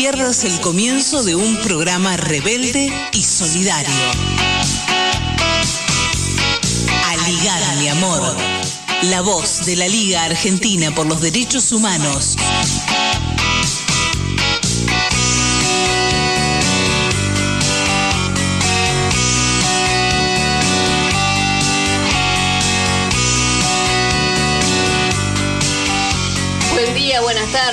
pierdas el comienzo de un programa rebelde y solidario. Aligar, mi amor. La voz de la Liga Argentina por los Derechos Humanos.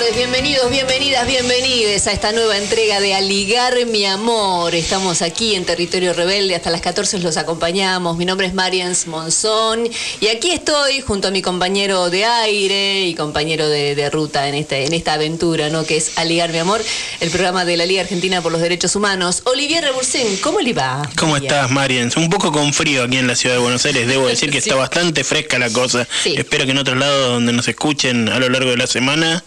Tardes, bienvenidos, bienvenidas, bienvenides a esta nueva entrega de Aligar mi amor. Estamos aquí en Territorio Rebelde, hasta las 14 los acompañamos. Mi nombre es Marians Monzón y aquí estoy junto a mi compañero de aire y compañero de, ruta en, este, en esta aventura, ¿no? Que es Aligar mi amor, el programa de la Liga Argentina por los Derechos Humanos. Olivier Rebursén, ¿cómo le va? ¿Cómo estás, Marians? Un poco con frío aquí en la ciudad de Buenos Aires, debo decir que está bastante fresca la cosa. Espero que en otros lados donde nos escuchen a lo largo de la semana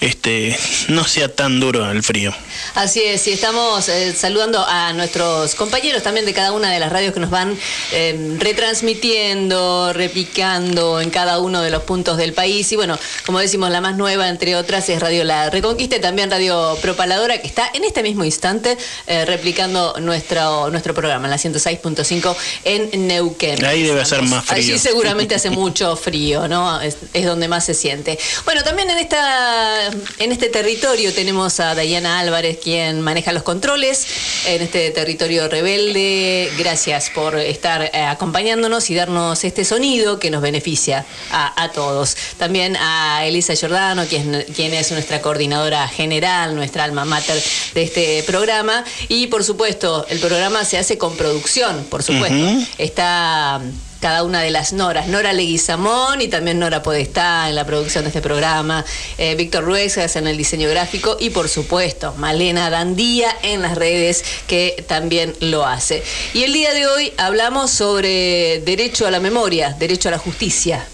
este, no sea tan duro el frío. Así es, y estamos eh, saludando a nuestros compañeros también de cada una de las radios que nos van eh, retransmitiendo, repicando en cada uno de los puntos del país. Y bueno, como decimos, la más nueva, entre otras, es Radio La Reconquista y también Radio Propaladora, que está en este mismo instante eh, replicando nuestro, nuestro programa, en la 106.5 en Neuquén. Ahí debe ser más frío. Allí seguramente hace mucho frío, ¿no? es donde más se siente. Bueno, también en esta en este territorio tenemos a Dayana Álvarez, quien maneja los controles en este territorio rebelde. Gracias por estar eh, acompañándonos y darnos este sonido que nos beneficia a, todos. También a Elisa Giordano, quien, quien, es nuestra coordinadora general, nuestra alma mater de este programa. Y por supuesto, el programa se hace con producción, por supuesto. Está cada una de las Noras. Nora Leguizamón y también Nora Podestá en la producción de este programa, eh, Víctor Ruegas en el diseño gráfico y por supuesto Malena Dandía en las redes que también lo hace. Y el día de hoy hablamos sobre derecho a la memoria, derecho a la justicia.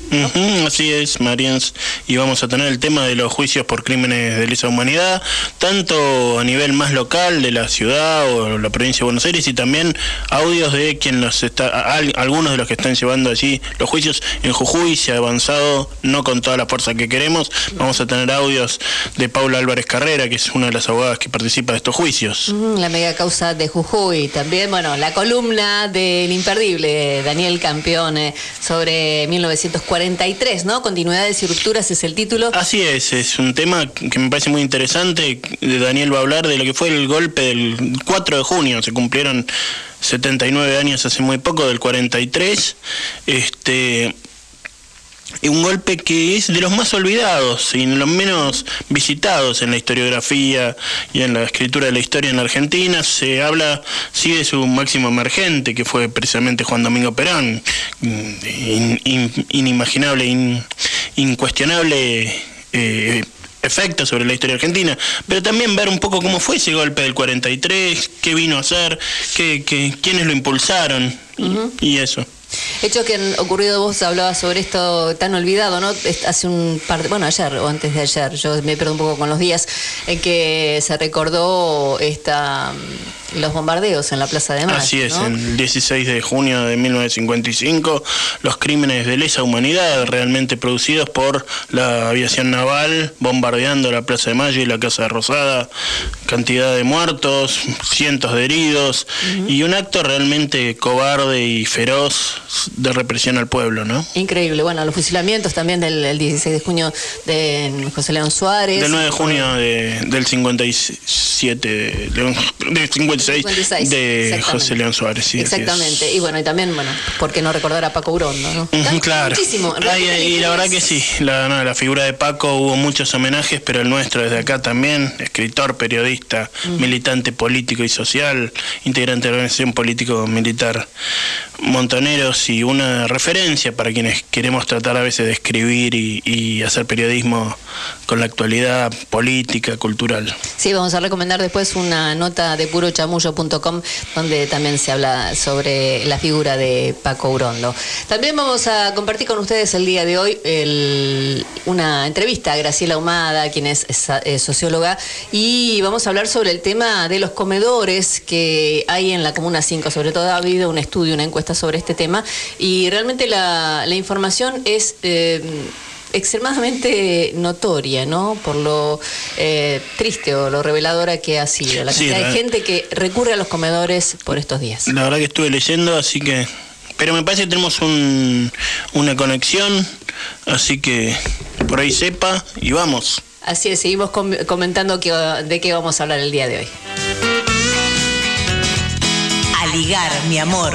así es, Marians, y vamos a tener el tema de los juicios por crímenes de lesa humanidad, tanto a nivel más local de la ciudad o la provincia de Buenos Aires y también audios de quien los está, algunos de los que están llevando allí los juicios. En Jujuy se ha avanzado, no con toda la fuerza que queremos. Vamos a tener audios de Paula Álvarez Carrera, que es una de las abogadas que participa de estos juicios. la mega causa de Jujuy. También, bueno, la columna del imperdible Daniel Campione sobre 1943, ¿no? Continuidades y rupturas es el título. Así es, es un tema que me parece muy interesante. Daniel va a hablar de lo que fue el golpe del 4 de junio. Se cumplieron 79 años hace muy poco, del 43. Este, un golpe que es de los más olvidados y los menos visitados en la historiografía y en la escritura de la historia en la Argentina. Se habla, sí, de su máximo emergente, que fue precisamente Juan Domingo Perón, inimaginable, incuestionable eh, efecto sobre la historia argentina, pero también ver un poco cómo fue ese golpe del 43, qué vino a ser, qué, qué quiénes lo impulsaron y eso. Hechos que han ocurrido, vos hablabas sobre esto tan olvidado, ¿no? Hace un par de, bueno, ayer o antes de ayer, yo me pierdo un poco con los días, en que se recordó esta los bombardeos en la Plaza de Mayo. Así es, el 16 de junio de 1955, los crímenes de lesa humanidad realmente producidos por la aviación naval bombardeando la Plaza de Mayo y la Casa de Rosada, cantidad de muertos, cientos de heridos y un acto realmente cobarde y feroz de represión al pueblo, ¿no? Increíble, bueno, los fusilamientos también del, 16 de junio de José León Suárez. Del 9 de junio del 57, de, de 56, de José León Suárez, sí. Exactamente, y bueno, y también, bueno, ¿por qué no recordar a Paco Urondo, no? claro. Muchísimo. y la verdad que sí, la, la figura de Paco hubo muchos homenajes, pero el nuestro desde acá también, escritor, periodista, militante político y social, integrante de la organización político-militar Y una referencia para quienes queremos tratar a veces de escribir y, hacer periodismo con la actualidad política, cultural. Sí, vamos a recomendar después una nota de purochamuyo.com donde también se habla sobre la figura de Paco Urondo. También vamos a compartir con ustedes el día de hoy una entrevista a Graciela Humada, quien es, es socióloga, y vamos a hablar sobre el tema de los comedores que hay en la Comuna 5. Sobre todo ha habido un estudio, una encuesta sobre este tema y realmente la, información es... Eh, extremadamente notoria, ¿no? Por lo eh, triste o lo reveladora que ha sido. La cantidad de gente que recurre a los comedores por estos días. La verdad que estuve leyendo, así que... Pero me parece que tenemos un, una conexión, así que por ahí sepa y vamos. Así es, seguimos comentando que, de qué vamos a hablar el día de hoy. A ligar, mi amor.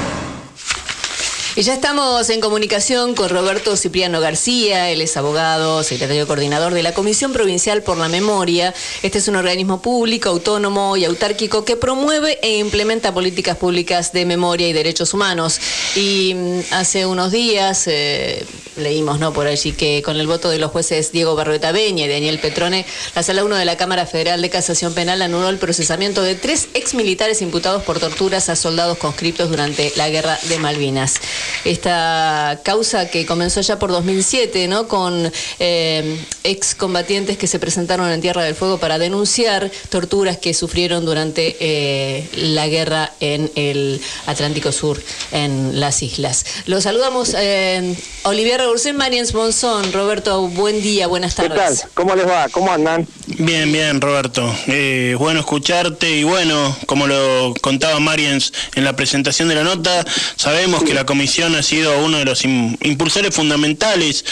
Y ya estamos en comunicación con Roberto Cipriano García, él es abogado, secretario coordinador de la Comisión Provincial por la Memoria. Este es un organismo público, autónomo y autárquico que promueve e implementa políticas públicas de memoria y derechos humanos. Y mm, hace unos días eh, leímos ¿no? por allí que con el voto de los jueces Diego Barrueta Beña y Daniel Petrone, la Sala 1 de la Cámara Federal de Casación Penal anuló el procesamiento de tres exmilitares imputados por torturas a soldados conscriptos durante la Guerra de Malvinas esta causa que comenzó ya por 2007, ¿no? Con eh, excombatientes que se presentaron en Tierra del Fuego para denunciar torturas que sufrieron durante eh, la guerra en el Atlántico Sur, en las islas. Los saludamos, eh, Olivier Ursén, Mariens Monzón. Roberto, buen día, buenas tardes. ¿Qué tal? ¿Cómo les va? ¿Cómo andan? Bien, bien, Roberto. Eh, bueno escucharte y bueno, como lo contaba Mariens en la presentación de la nota, sabemos que la comisión ha sido uno de los impulsores fundamentales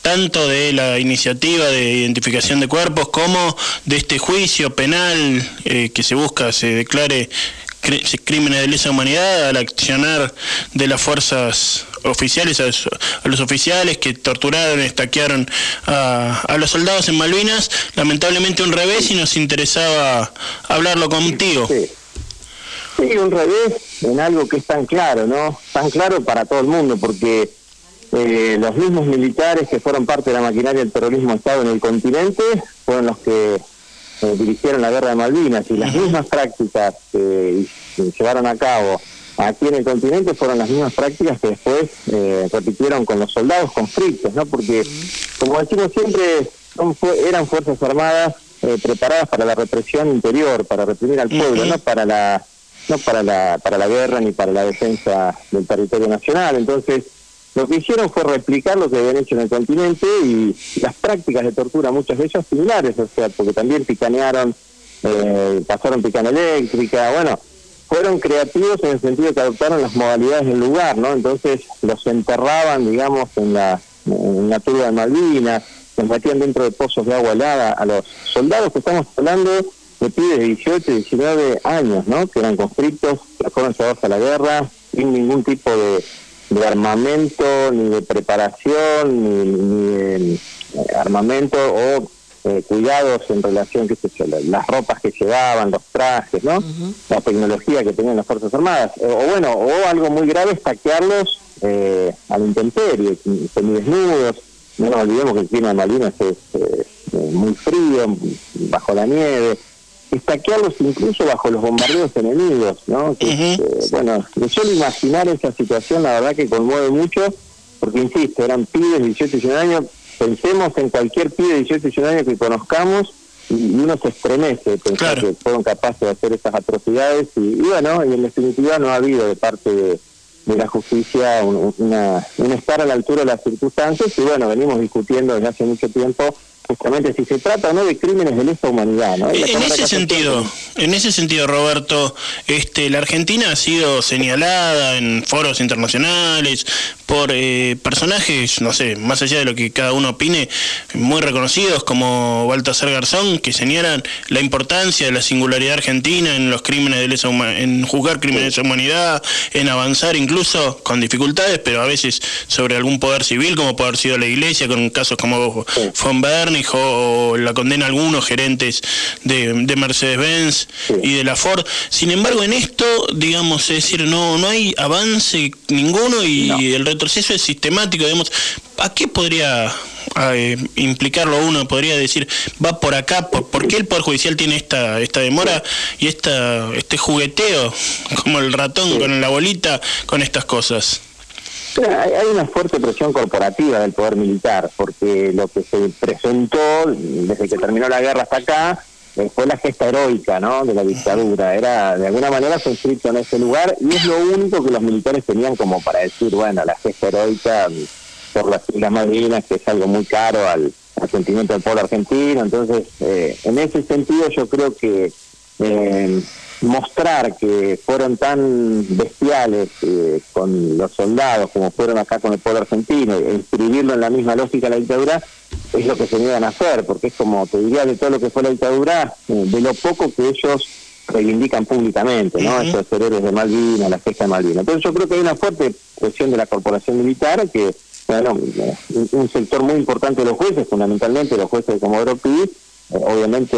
tanto de la iniciativa de identificación de cuerpos como de este juicio penal eh, que se busca se declare crímenes de lesa humanidad al accionar de las fuerzas oficiales, a, los oficiales que torturaron, estaquearon a, a, los soldados en Malvinas, lamentablemente un revés y nos interesaba hablarlo contigo. Un revés en algo que es tan claro, ¿no? Tan claro para todo el mundo, porque eh, los mismos militares que fueron parte de la maquinaria del terrorismo Estado en el continente fueron los que eh, dirigieron la guerra de Malvinas y las mismas prácticas que, llevaron a cabo aquí en el continente fueron las mismas prácticas que después eh, repitieron con los soldados conflictos, ¿no? Porque, como decimos siempre, son, eran fuerzas armadas preparadas para la represión interior, para reprimir al pueblo, no para la no para la, para la guerra ni para la defensa del territorio nacional. Entonces, lo que hicieron fue replicar lo que habían hecho en el continente y las prácticas de tortura, muchas de ellas similares, o sea, porque también picanearon, eh, pasaron picana eléctrica, bueno, fueron creativos en el sentido que adoptaron las modalidades del lugar, ¿no? Entonces los enterraban, digamos, en la, en la turba de Malvinas, los metían dentro de pozos de agua helada a los soldados que estamos hablando de pibes de 18, 19 años, ¿no? Que eran conscriptos, que fueron llevados a la guerra sin ningún tipo de, armamento, ni de preparación, ni, de eh, armamento o eh, cuidados en relación, qué sé yo, las ropas que llevaban, los trajes, ¿no? La tecnología que tenían las Fuerzas Armadas. O, bueno, o algo muy grave, estaquearlos eh, al intemperie, semidesnudos. No nos olvidemos que el clima de Malvinas es muy frío, bajo la nieve estaquearlos incluso bajo los bombardeos enemigos, ¿no? Eh, bueno, de solo imaginar esa situación, la verdad que conmueve mucho, porque insisto, eran pibes de 18 y 19 años, pensemos en cualquier pibe de 18 y 19 años que conozcamos y, uno se estremece pensar que fueron capaces de hacer esas atrocidades y, bueno, y en definitiva no ha habido de parte de, la justicia una, un estar a la altura de las circunstancias y bueno, venimos discutiendo desde hace mucho tiempo justamente si se trata o no de crímenes de lesa humanidad. ¿no? En ese sentido, en ese sentido, Roberto, este, la Argentina ha sido señalada en foros internacionales por eh, personajes, no sé, más allá de lo que cada uno opine, muy reconocidos como Baltasar Garzón, que señalan la importancia de la singularidad argentina en los crímenes de lesa en juzgar crímenes de lesa humanidad, en avanzar incluso con dificultades, pero a veces sobre algún poder civil, como puede haber sido la Iglesia, con casos como von Bernig o la condena a algunos gerentes de, Mercedes-Benz y de la Ford. Sin embargo, en esto, digamos, es decir, no, no hay avance ninguno y el retroceso es sistemático, digamos, ¿a qué podría eh, implicarlo uno? Podría decir, va por acá, por, qué el Poder Judicial tiene esta, esta demora y esta, este jugueteo, como el ratón con la bolita, con estas cosas? Hay una fuerte presión corporativa del poder militar, porque lo que se presentó desde que terminó la guerra hasta acá eh, fue la gesta heroica ¿no? de la dictadura. Era de alguna manera fue inscrito en ese lugar y es lo único que los militares tenían como para decir, bueno, la gesta heroica mm, por las Islas Malvinas, que es algo muy caro al, sentimiento del pueblo argentino. Entonces, eh, en ese sentido yo creo que eh, mostrar que fueron tan bestiales eh, con los soldados como fueron acá con el pueblo argentino, e inscribirlo en la misma lógica de la dictadura, es lo que se niegan a hacer, porque es como, te diría, de todo lo que fue la dictadura, eh, de lo poco que ellos reivindican públicamente, ¿no? Esos héroes de Malvinas, la fiesta de Malvinas. Entonces yo creo que hay una fuerte presión de la corporación militar que, bueno, un sector muy importante de los jueces, fundamentalmente los jueces de Comodoro Pi, obviamente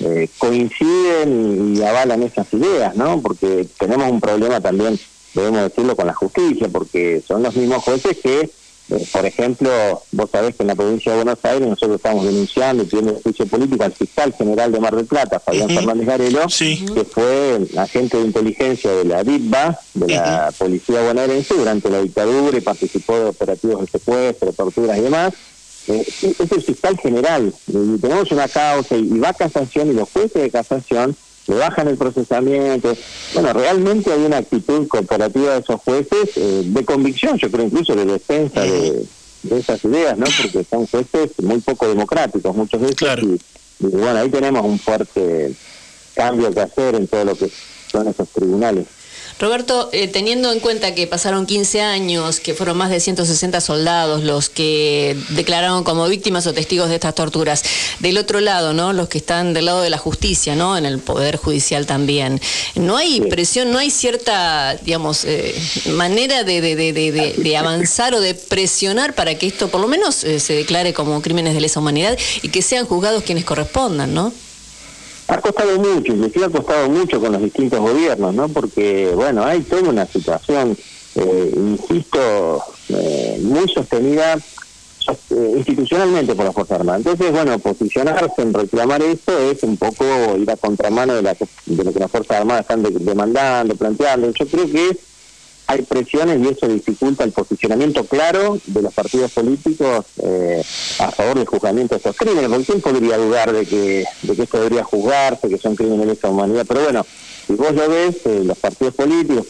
eh, coinciden y avalan esas ideas, ¿no? Porque tenemos un problema también, debemos decirlo, con la justicia, porque son los mismos jueces que, eh, por ejemplo, vos sabés que en la provincia de Buenos Aires nosotros estamos denunciando y pidiendo juicio político al fiscal general de Mar del Plata, Fabián Fernández Garelo, que fue agente de inteligencia de la DITBA, de la Policía Bonaerense, durante la dictadura y participó de operativos de secuestro, torturas y demás eh, es el fiscal general. Y tenemos una causa y, va a casación y los jueces de casación le bajan el procesamiento. Bueno, realmente hay una actitud corporativa de esos jueces eh, de convicción, yo creo incluso de defensa de, esas ideas, ¿no? Porque son jueces muy poco democráticos muchos de ellos. y bueno, ahí tenemos un fuerte cambio que hacer en todo lo que son esos tribunales. Roberto, eh, teniendo en cuenta que pasaron 15 años, que fueron más de 160 soldados los que declararon como víctimas o testigos de estas torturas, del otro lado, ¿no? Los que están del lado de la justicia, ¿no? En el poder judicial también. No hay presión, no hay cierta, digamos, eh, manera de, avanzar o de presionar para que esto por lo menos eh, se declare como crímenes de lesa humanidad y que sean juzgados quienes correspondan, ¿no? Ha costado mucho, inclusive ha costado mucho con los distintos gobiernos, ¿no? Porque, bueno, hay toda una situación, eh, insisto, eh, muy sostenida eh, institucionalmente por las Fuerzas Armadas. Entonces, bueno, posicionarse en reclamar esto es un poco ir a contramano de, la, de lo que las Fuerzas Armadas están demandando, planteando. Yo creo que hay presiones y eso dificulta el posicionamiento claro de los partidos políticos eh, a favor del juzgamiento de estos crímenes. Porque quién podría dudar de que, de que esto debería juzgarse, que son crímenes de esa humanidad. Pero bueno, si vos lo ves, eh, los partidos políticos,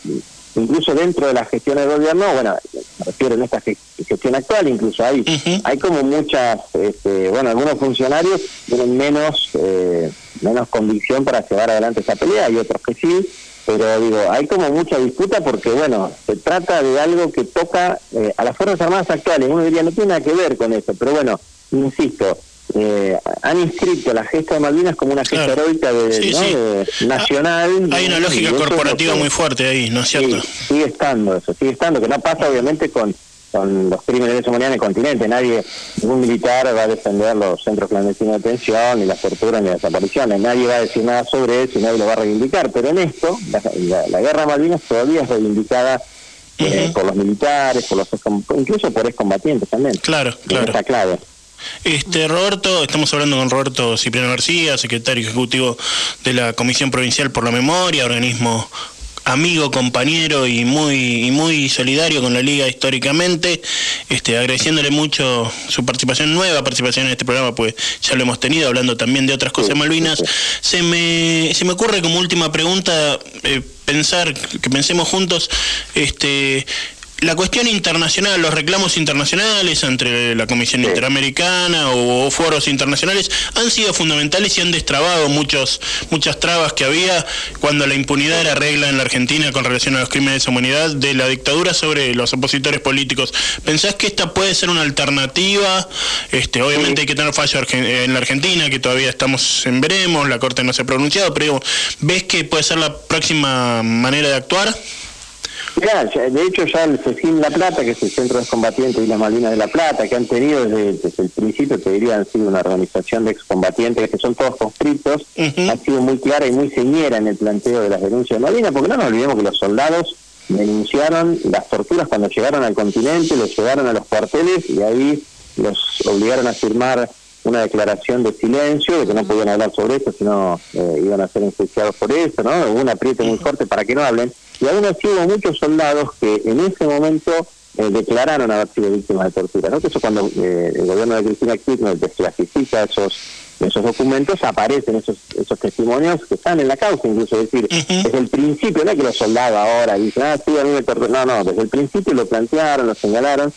incluso dentro de la gestión del gobierno, bueno, me refiero en esta gestión actual, incluso hay, hay como muchas, este, bueno, algunos funcionarios tienen menos, eh, menos convicción para llevar adelante esa pelea, y otros que sí pero digo, hay como mucha disputa porque, bueno, se trata de algo que toca eh, a las Fuerzas Armadas actuales. Uno diría, no tiene nada que ver con eso, pero bueno, insisto, eh, han inscrito la gesta de Malvinas como una gesta heroica de, nacional. Hay una lógica corporativa muy fuerte ahí, ¿no es cierto? sigue estando eso, sigue estando, que no pasa obviamente con con los crímenes de esa humanidad en el continente. Nadie, ningún militar va a defender los centros clandestinos de detención, ni las torturas, ni las desapariciones. Nadie va a decir nada sobre eso y nadie lo va a reivindicar. Pero en esto, la, guerra Malvinas todavía es reivindicada eh, por los militares, por los incluso por excombatientes también. Claro, claro. Está clave. Este, Roberto, estamos hablando con Roberto Cipriano García, secretario ejecutivo de la Comisión Provincial por la Memoria, organismo amigo, compañero y muy, muy solidario con la liga históricamente, este, agradeciéndole mucho su participación, nueva participación en este programa, pues ya lo hemos tenido, hablando también de otras cosas Malvinas. Se me, se me ocurre como última pregunta eh, pensar, que pensemos juntos, este, la cuestión internacional, los reclamos internacionales entre la Comisión Interamericana o, foros internacionales han sido fundamentales y han destrabado muchos, muchas trabas que había cuando la impunidad era regla en la Argentina con relación a los crímenes de humanidad de la dictadura sobre los opositores políticos. ¿Pensás que esta puede ser una alternativa? Este, obviamente hay que tener fallo en la Argentina, que todavía estamos en veremos, la Corte no se ha pronunciado, pero ¿ves que puede ser la próxima manera de actuar? Ya, de hecho ya el CECIM La Plata, que es el Centro de Excombatientes y las Malvinas de La Plata, que han tenido desde, el principio, te diría, han sido una organización de excombatientes que son todos conscriptos, ha sido muy clara y muy señera en el planteo de las denuncias de Malvinas, porque no nos olvidemos que los soldados denunciaron las torturas cuando llegaron al continente, los llevaron a los cuarteles y ahí los obligaron a firmar una declaración de silencio, de que no podían hablar sobre eso, sino eh, iban a ser enjuiciados por eso, ¿no? Hubo un apriete muy fuerte para que no hablen. Y aún así hubo muchos soldados que en ese momento eh, declararon haber sido víctimas de tortura. ¿no? Que eso cuando eh, el gobierno de Cristina Kirchner desclasifica esos esos documentos aparecen esos esos testimonios que están en la causa, incluso es decir, desde el principio, no es que los soldados ahora dicen, ah, sí, a mí me no, no, desde el principio lo plantearon, lo señalaron,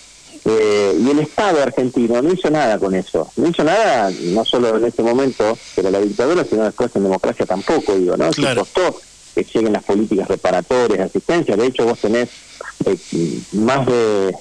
eh, y el Estado argentino no hizo nada con eso, no hizo nada, no solo en ese momento, pero la dictadura, sino después en democracia tampoco, digo, ¿no? Claro. costó que lleguen las políticas reparatorias, de asistencia, de hecho vos tenés eh, más de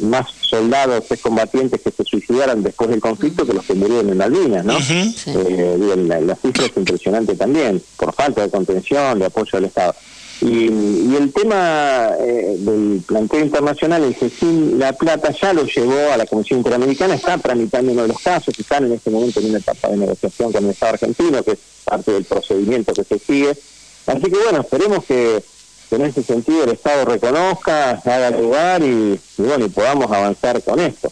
más soldados combatientes que se suicidaron después del conflicto que los que murieron en Malvinas, ¿no? Eh, digo, la, la, cifra es impresionante también, por falta de contención, de apoyo del Estado. Y, el tema eh, del planteo internacional, el CECIN La Plata ya lo llevó a la Comisión Interamericana, está tramitando uno de los casos, están en este momento en una etapa de negociación con el Estado argentino, que es parte del procedimiento que se sigue. Así que bueno, esperemos que en ese sentido el Estado reconozca, haga lugar y, bueno, y podamos avanzar con esto.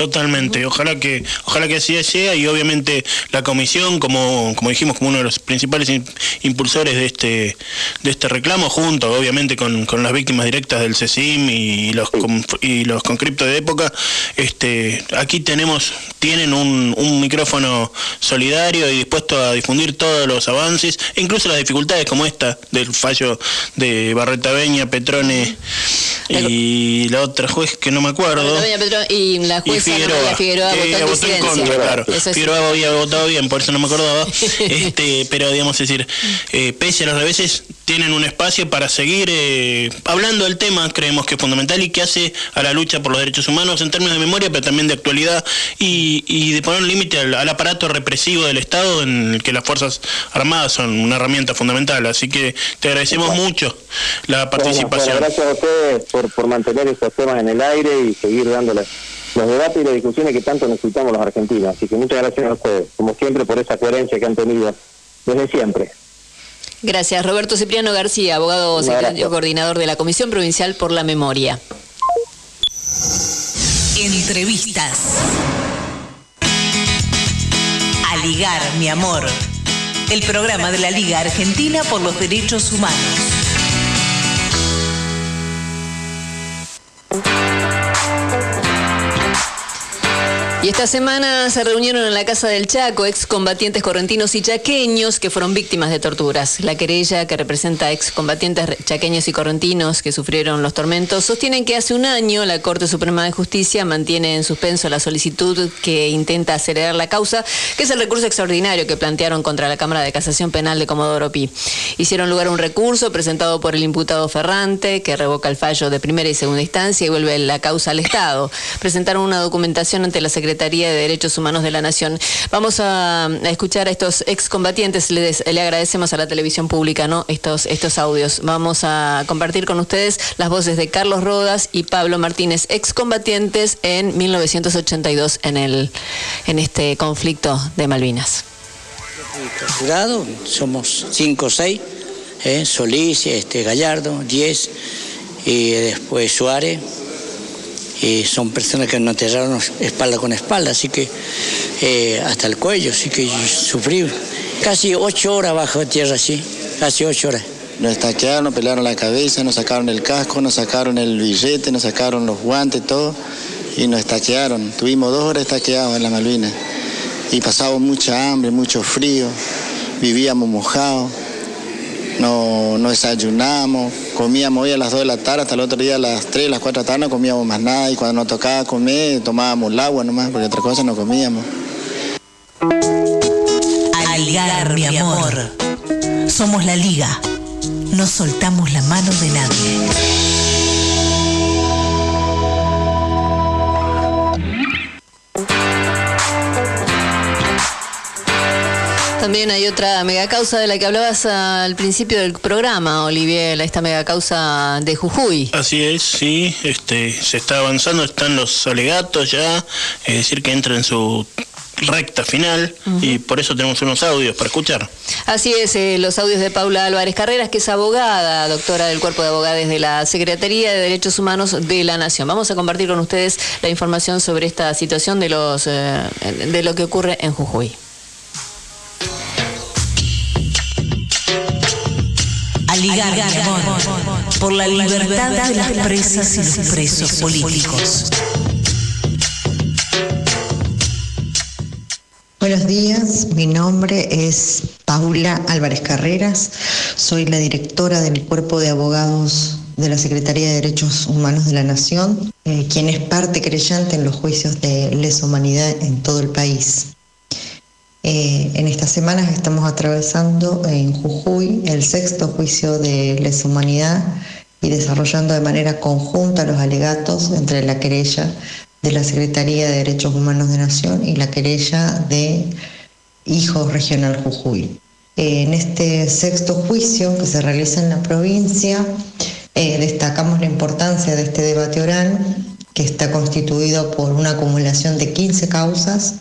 Totalmente, ojalá que ojalá que así sea y obviamente la comisión como como dijimos como uno de los principales impulsores de este de este reclamo junto obviamente con, con las víctimas directas del CECIM y los y los concriptos de época, este aquí tenemos tienen un, un micrófono solidario y dispuesto a difundir todos los avances, e incluso las dificultades como esta del fallo de Barreta Beña, Petrone y la otra juez que no me acuerdo. y la jueza Figueroa, Figueroa votó, en contra, claro. Figueroa había votado bien, por eso no me acordaba. este, pero digamos, decir, eh, pese a los reveses, tienen un espacio para seguir eh, hablando del tema, creemos que es fundamental y que hace a la lucha por los derechos humanos en términos de memoria, pero también de actualidad y, y de poner un límite al, aparato represivo del Estado en el que las Fuerzas Armadas son una herramienta fundamental. Así que te agradecemos mucho la participación. gracias a ustedes por, por mantener estos temas en el aire y seguir dándoles los debates y las discusiones que tanto necesitamos los argentinos. Así que muchas gracias a ustedes, como siempre, por esa coherencia que han tenido desde siempre. Gracias. Roberto Cipriano García, abogado secretario coordinador de la Comisión Provincial por la Memoria. Entrevistas. A ligar, mi amor. El programa de la Liga Argentina por los Derechos Humanos. Y esta semana se reunieron en la Casa del Chaco excombatientes correntinos y chaqueños que fueron víctimas de torturas. La querella que representa excombatientes chaqueños y correntinos que sufrieron los tormentos sostienen que hace un año la Corte Suprema de Justicia mantiene en suspenso la solicitud que intenta acelerar la causa, que es el recurso extraordinario que plantearon contra la Cámara de Casación Penal de Comodoro Pi. Hicieron lugar un recurso presentado por el imputado Ferrante que revoca el fallo de primera y segunda instancia y vuelve la causa al Estado. Presentaron una documentación ante la Secretaría Secretaría de Derechos Humanos de la Nación. Vamos a, escuchar a estos excombatientes, le, agradecemos a la televisión pública ¿no? estos, estos audios. Vamos a compartir con ustedes las voces de Carlos Rodas y Pablo Martínez, excombatientes en 1982 en, el, en este conflicto de Malvinas. somos cinco o seis, ¿eh? Solís, este, Gallardo, diez, y después Suárez, y son personas que nos enterraron espalda con espalda, así que eh, hasta el cuello, así que sufrí casi ocho horas bajo tierra, sí, casi ocho horas. Nos estaquearon, nos pelaron la cabeza, nos sacaron el casco, nos sacaron el billete, nos sacaron los guantes, todo, y nos estaquearon. Tuvimos dos horas estaqueados en la Malvinas y pasábamos mucha hambre, mucho frío, vivíamos mojados no, no desayunamos, comíamos hoy a las 2 de la tarde, hasta el otro día a las 3, las 4 de la tarde no comíamos más nada y cuando nos tocaba comer tomábamos el agua nomás, porque otra cosa no comíamos. Aligar, mi amor. Somos la liga. No soltamos la mano de nadie. También hay otra megacausa de la que hablabas al principio del programa, Olivier, esta megacausa de Jujuy. Así es, sí, este, se está avanzando, están los alegatos ya, es decir, que entra en su recta final y por eso tenemos unos audios para escuchar. Así es, eh, los audios de Paula Álvarez Carreras, que es abogada, doctora del Cuerpo de Abogados de la Secretaría de Derechos Humanos de la Nación. Vamos a compartir con ustedes la información sobre esta situación de, los, eh, de lo que ocurre en ligar, mi amor, por la libertad de las presas y los presos políticos. Buenos días, mi nombre es Paula Álvarez Carreras, soy la directora del Cuerpo de Abogados de la Secretaría de Derechos Humanos de la Nación, eh, quien es parte creyente en los juicios de lesa humanidad en todo el país. Eh, en estas semanas estamos atravesando en Jujuy el sexto juicio de lesa humanidad y desarrollando de manera conjunta los alegatos entre la querella de la Secretaría de Derechos Humanos de Nación y la querella de Hijos Regional Jujuy. Eh, en este sexto juicio que se realiza en la provincia, eh, destacamos la importancia de este debate oral, que está constituido por una acumulación de 15 causas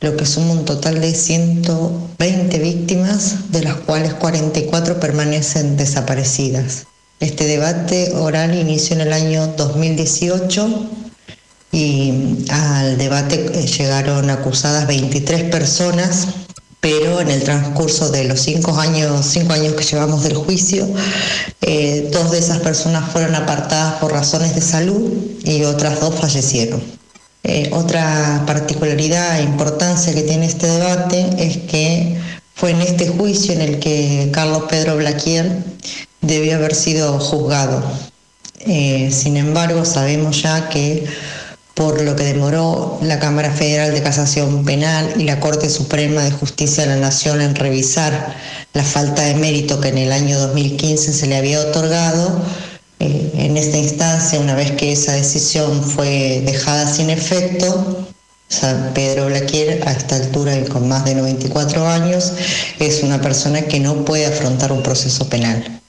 lo que suma un total de 120 víctimas, de las cuales 44 permanecen desaparecidas. Este debate oral inició en el año 2018 y al debate eh, llegaron acusadas 23 personas, pero en el transcurso de los cinco años, cinco años que llevamos del juicio, eh, dos de esas personas fueron apartadas por razones de salud y otras dos fallecieron. Eh, otra particularidad e importancia que tiene este debate es que fue en este juicio en el que Carlos Pedro Blaquier debió haber sido juzgado. Eh, sin embargo, sabemos ya que por lo que demoró la Cámara Federal de Casación Penal y la Corte Suprema de Justicia de la Nación en revisar la falta de mérito que en el año 2015 se le había otorgado, eh, en esta instancia, una vez que esa decisión fue dejada sin efecto, San Pedro Blaquier, a esta altura y con más de 94 años, es una persona que no puede afrontar un proceso penal.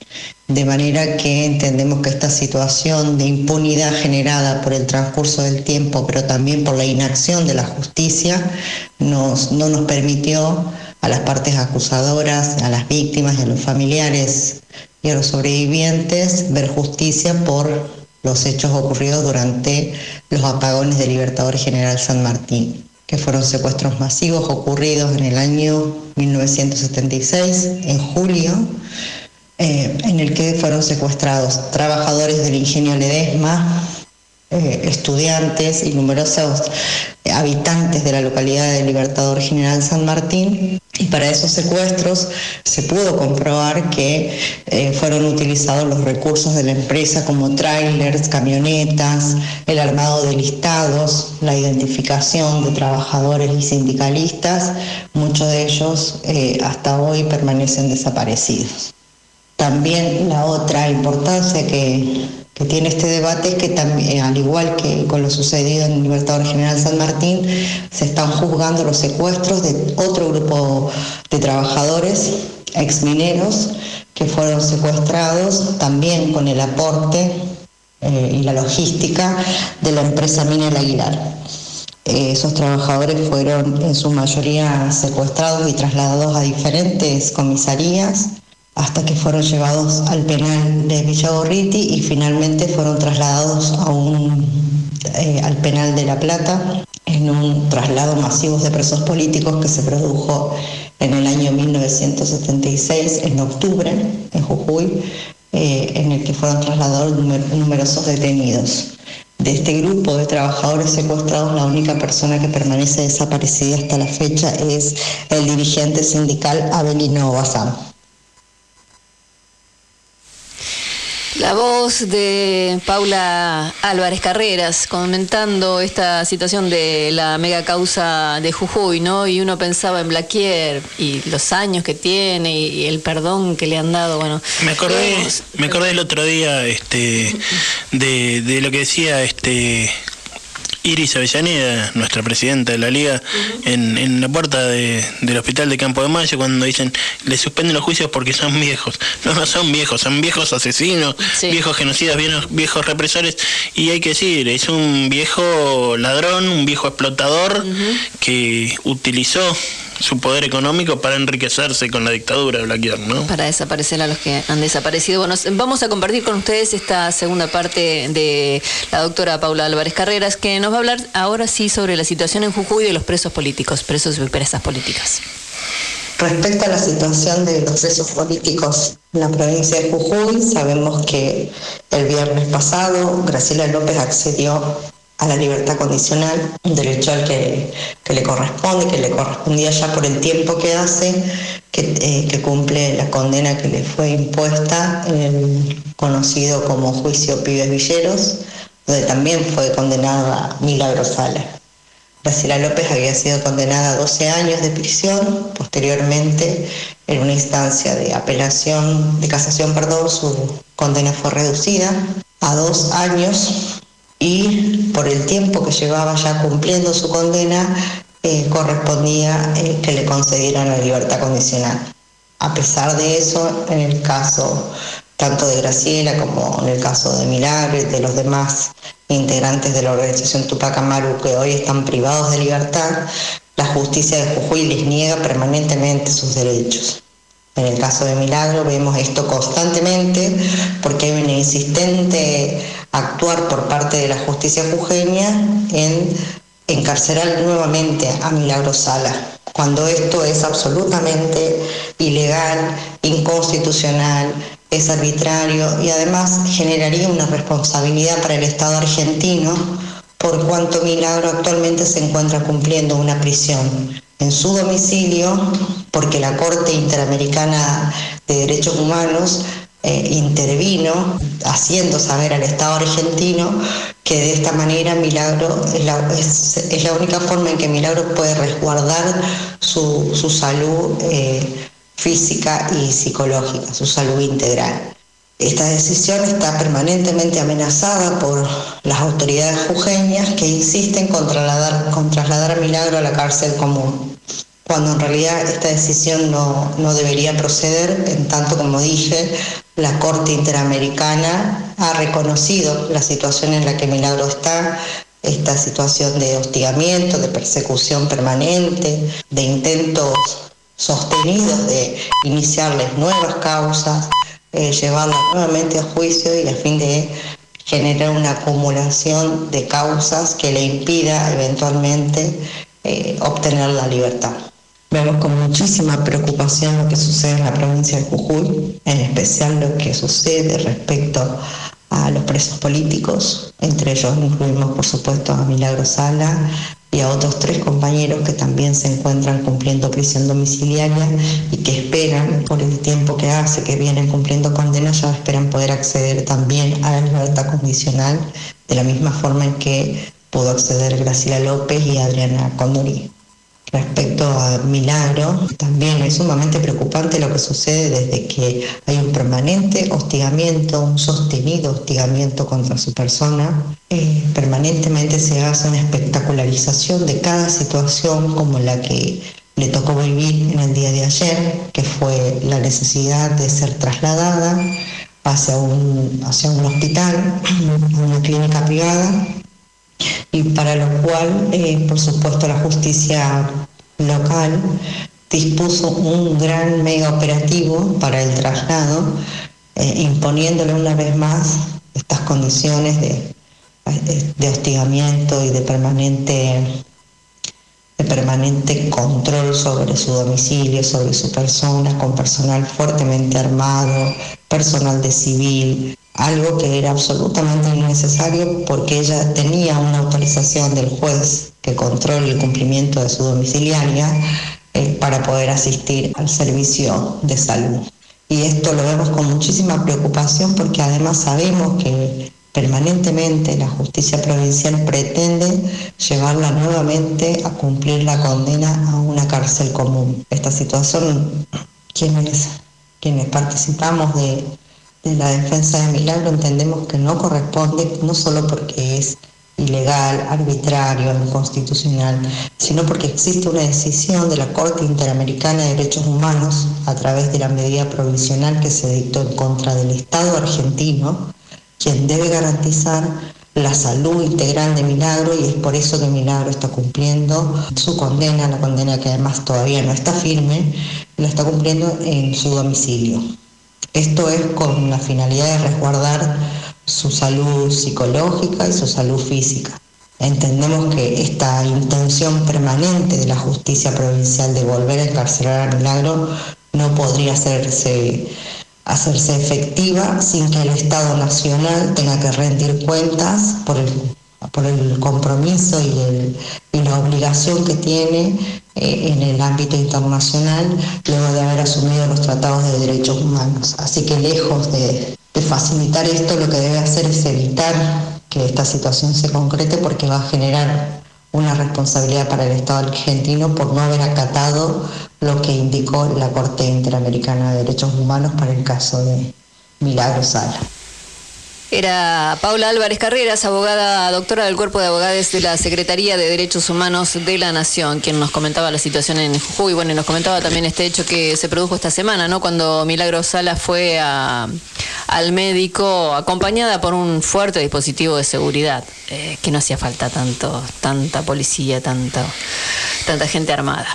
De manera que entendemos que esta situación de impunidad generada por el transcurso del tiempo, pero también por la inacción de la justicia, no nos permitió a las partes acusadoras, a las víctimas y a los familiares y a los sobrevivientes ver justicia por los hechos ocurridos durante los apagones del Libertador General San Martín, que fueron secuestros masivos ocurridos en el año 1976, en julio, eh, en el que fueron secuestrados trabajadores del ingenio Ledesma, eh, estudiantes y numerosos habitantes de la localidad de Libertador General San Martín. Y para esos secuestros se pudo comprobar que eh, fueron utilizados los recursos de la empresa como trailers, camionetas, el armado de listados, la identificación de trabajadores y sindicalistas. Muchos de ellos eh, hasta hoy permanecen desaparecidos. También la otra importancia que que tiene este debate es que también, al igual que con lo sucedido en Libertador General San Martín, se están juzgando los secuestros de otro grupo de trabajadores, exmineros, que fueron secuestrados también con el aporte eh, y la logística de la empresa Mina Aguilar. Eh, esos trabajadores fueron en su mayoría secuestrados y trasladados a diferentes comisarías hasta que fueron llevados al penal de Villagorriti y finalmente fueron trasladados a un, eh, al penal de La Plata en un traslado masivo de presos políticos que se produjo en el año 1976, en octubre, en Jujuy, eh, en el que fueron trasladados numerosos detenidos. De este grupo de trabajadores secuestrados, la única persona que permanece desaparecida hasta la fecha es el dirigente sindical Abelino Bazán. La voz de Paula Álvarez Carreras comentando esta situación de la mega causa de Jujuy, ¿no? Y uno pensaba en Blaquier y los años que tiene y el perdón que le han dado, bueno. Me acordé, me acordé el otro día este de, de lo que decía este Iris Avellaneda, nuestra presidenta de la liga, en, la puerta del hospital de Campo de Mayo cuando dicen le suspenden los juicios porque son viejos. No, no son viejos, son viejos asesinos, viejos genocidas, viejos, viejos represores. Y hay que decir, es un viejo ladrón, un viejo explotador que utilizó su poder económico para enriquecerse con la dictadura de Blaquier, ¿no? Para desaparecer a los que han desaparecido. Bueno, vamos a compartir con ustedes esta segunda parte de la doctora Paula Álvarez Carreras, que nos va a hablar ahora sí sobre la situación en Jujuy de los presos políticos, presos y presas políticas. Respecto a la situación de los presos políticos en la provincia de Jujuy, sabemos que el viernes pasado Graciela López accedió a la libertad condicional, un derecho al que, le corresponde, que le correspondía ya por el tiempo que hace, que, eh, cumple la condena que le fue impuesta en conocido como juicio Pibes Villeros, donde también fue condenada Milagro Sala. Graciela López había sido condenada a 12 años de prisión, posteriormente en una instancia de apelación, de casación, perdón, su condena fue reducida a dos años y por el tiempo que llevaba ya cumpliendo su condena eh, correspondía eh, que le concedieran la libertad condicional. A pesar de eso, en el caso tanto de Graciela como en el caso de Milagro y de los demás integrantes de la organización Tupac Amaru que hoy están privados de libertad, la justicia de Jujuy les niega permanentemente sus derechos. En el caso de Milagro vemos esto constantemente porque hay un insistente actuar por parte de la justicia jujeña en encarcelar nuevamente a Milagro Sala, cuando esto es absolutamente ilegal, inconstitucional, es arbitrario y además generaría una responsabilidad para el Estado argentino por cuanto Milagro actualmente se encuentra cumpliendo una prisión en su domicilio porque la Corte Interamericana de Derechos Humanos eh, intervino haciendo saber al Estado argentino que de esta manera Milagro es la, única forma en que Milagro puede resguardar su, salud. Eh, física y psicológica, su salud integral. Esta decisión está permanentemente amenazada por las autoridades jujeñas que insisten con trasladar, con trasladar a Milagro a la cárcel común, cuando en realidad esta decisión no, no debería proceder, en tanto como dije, la Corte Interamericana ha reconocido la situación en la que Milagro está, esta situación de hostigamiento, de persecución permanente, de intentos sostenidos de iniciarles nuevas causas, eh, llevarlas nuevamente a juicio y a fin de generar una acumulación de causas que le impida eventualmente eh, obtener la libertad. Vemos con muchísima preocupación lo que sucede en la provincia de Jujuy, en especial lo que sucede respecto a los presos políticos, entre ellos incluimos por supuesto a Milagro Sala, y a otros tres compañeros que también se encuentran cumpliendo prisión domiciliaria y que esperan, por el tiempo que hace que vienen cumpliendo condenas, ya esperan poder acceder también a la libertad condicional de la misma forma en que pudo acceder Graciela López y Adriana Condori. Respecto a Milagro, también es sumamente preocupante lo que sucede desde que hay un permanente hostigamiento, un sostenido hostigamiento contra su persona. Eh, permanentemente se hace una espectacularización de cada situación como la que le tocó vivir en el día de ayer, que fue la necesidad de ser trasladada hacia un, hacia un hospital, una clínica privada, y para lo cual, eh, por supuesto, la justicia local dispuso un gran mega operativo para el traslado, eh, imponiéndole una vez más estas condiciones de, de hostigamiento y de permanente de permanente control sobre su domicilio, sobre su persona, con personal fuertemente armado, personal de civil, algo que era absolutamente innecesario porque ella tenía una autorización del juez que controla el cumplimiento de su domiciliaria eh, para poder asistir al servicio de salud. Y esto lo vemos con muchísima preocupación porque además sabemos que permanentemente la justicia provincial pretende llevarla nuevamente a cumplir la condena a una cárcel común. Esta situación, quienes, quienes participamos de, de la defensa de Milagro entendemos que no corresponde, no solo porque es ilegal, arbitrario, inconstitucional, sino porque existe una decisión de la Corte Interamericana de Derechos Humanos a través de la medida provisional que se dictó en contra del Estado argentino, quien debe garantizar la salud integral de Milagro y es por eso que Milagro está cumpliendo su condena, la condena que además todavía no está firme, la está cumpliendo en su domicilio. Esto es con la finalidad de resguardar su salud psicológica y su salud física. Entendemos que esta intención permanente de la justicia provincial de volver a encarcelar a Milagro no podría hacerse, hacerse efectiva sin que el Estado Nacional tenga que rendir cuentas por el, por el compromiso y, la obligación que tiene eh, en el ámbito internacional luego de haber asumido los tratados de derechos humanos. Así que lejos de, de facilitar esto, lo que debe hacer es evitar que esta situación se concrete porque va a generar una responsabilidad para el Estado argentino por no haber acatado lo que indicó la Corte Interamericana de Derechos Humanos para el caso de Milagro Sala. Era Paula Álvarez Carreras, abogada, doctora del Cuerpo de Abogados de la Secretaría de Derechos Humanos de la Nación, quien nos comentaba la situación en Jujuy. Bueno, y nos comentaba también este hecho que se produjo esta semana, ¿no? Cuando Milagro Sala fue al médico acompañada por un fuerte dispositivo de seguridad, eh, que no hacía falta tanto, tanta policía, tanta gente armada.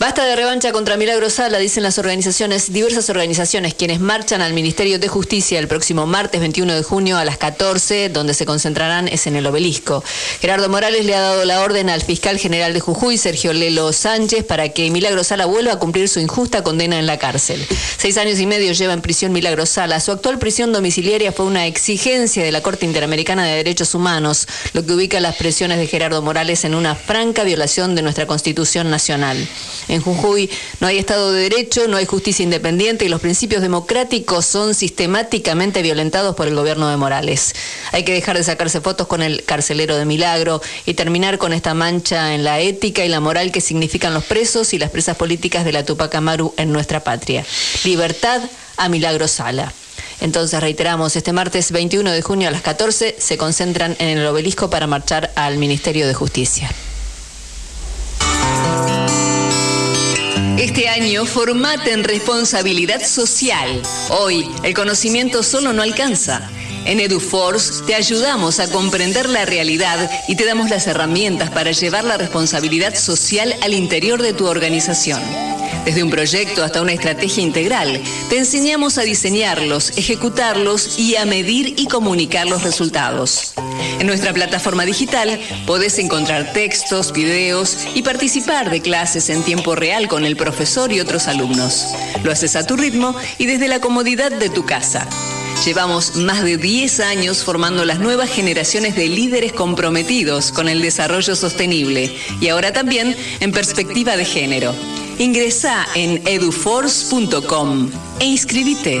Basta de revancha contra Milagro Sala, dicen las organizaciones, diversas organizaciones, quienes marchan al Ministerio de Justicia el próximo martes 21 de junio a las 14, donde se concentrarán es en el obelisco. Gerardo Morales le ha dado la orden al fiscal general de Jujuy, Sergio Lelo Sánchez, para que Milagro Sala vuelva a cumplir su injusta condena en la cárcel. Seis años y medio lleva en prisión Milagro Sala. Su actual prisión domiciliaria fue una exigencia de la Corte Interamericana de Derechos Humanos, lo que ubica las presiones de Gerardo Morales en una franca violación de nuestra Constitución Nacional. En Jujuy no hay Estado de Derecho, no hay justicia independiente y los principios democráticos son sistemáticamente violentados por el gobierno de Morales. Hay que dejar de sacarse fotos con el carcelero de Milagro y terminar con esta mancha en la ética y la moral que significan los presos y las presas políticas de la Tupac Amaru en nuestra patria. Libertad a Milagro Sala. Entonces reiteramos, este martes 21 de junio a las 14 se concentran en el obelisco para marchar al Ministerio de Justicia. Este año formate en responsabilidad social. Hoy, el conocimiento solo no alcanza. En EduForce te ayudamos a comprender la realidad y te damos las herramientas para llevar la responsabilidad social al interior de tu organización. Desde un proyecto hasta una estrategia integral, te enseñamos a diseñarlos, ejecutarlos y a medir y comunicar los resultados. En nuestra plataforma digital podés encontrar textos, videos y participar de clases en tiempo real con el profesor y otros alumnos. Lo haces a tu ritmo y desde la comodidad de tu casa. Llevamos más de 10 años formando las nuevas generaciones de líderes comprometidos con el desarrollo sostenible y ahora también en perspectiva de género. Ingresa en eduforce.com e inscribite.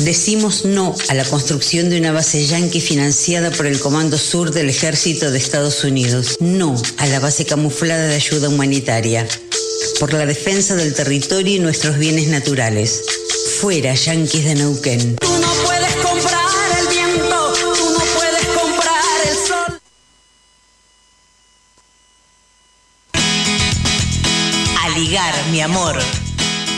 Decimos no a la construcción de una base yanqui financiada por el Comando Sur del Ejército de Estados Unidos. No a la base camuflada de ayuda humanitaria. Por la defensa del territorio y nuestros bienes naturales. Fuera, yanquis de Neuquén. Tú no puedes comprar el viento, tú no puedes comprar el sol. Aligar mi amor,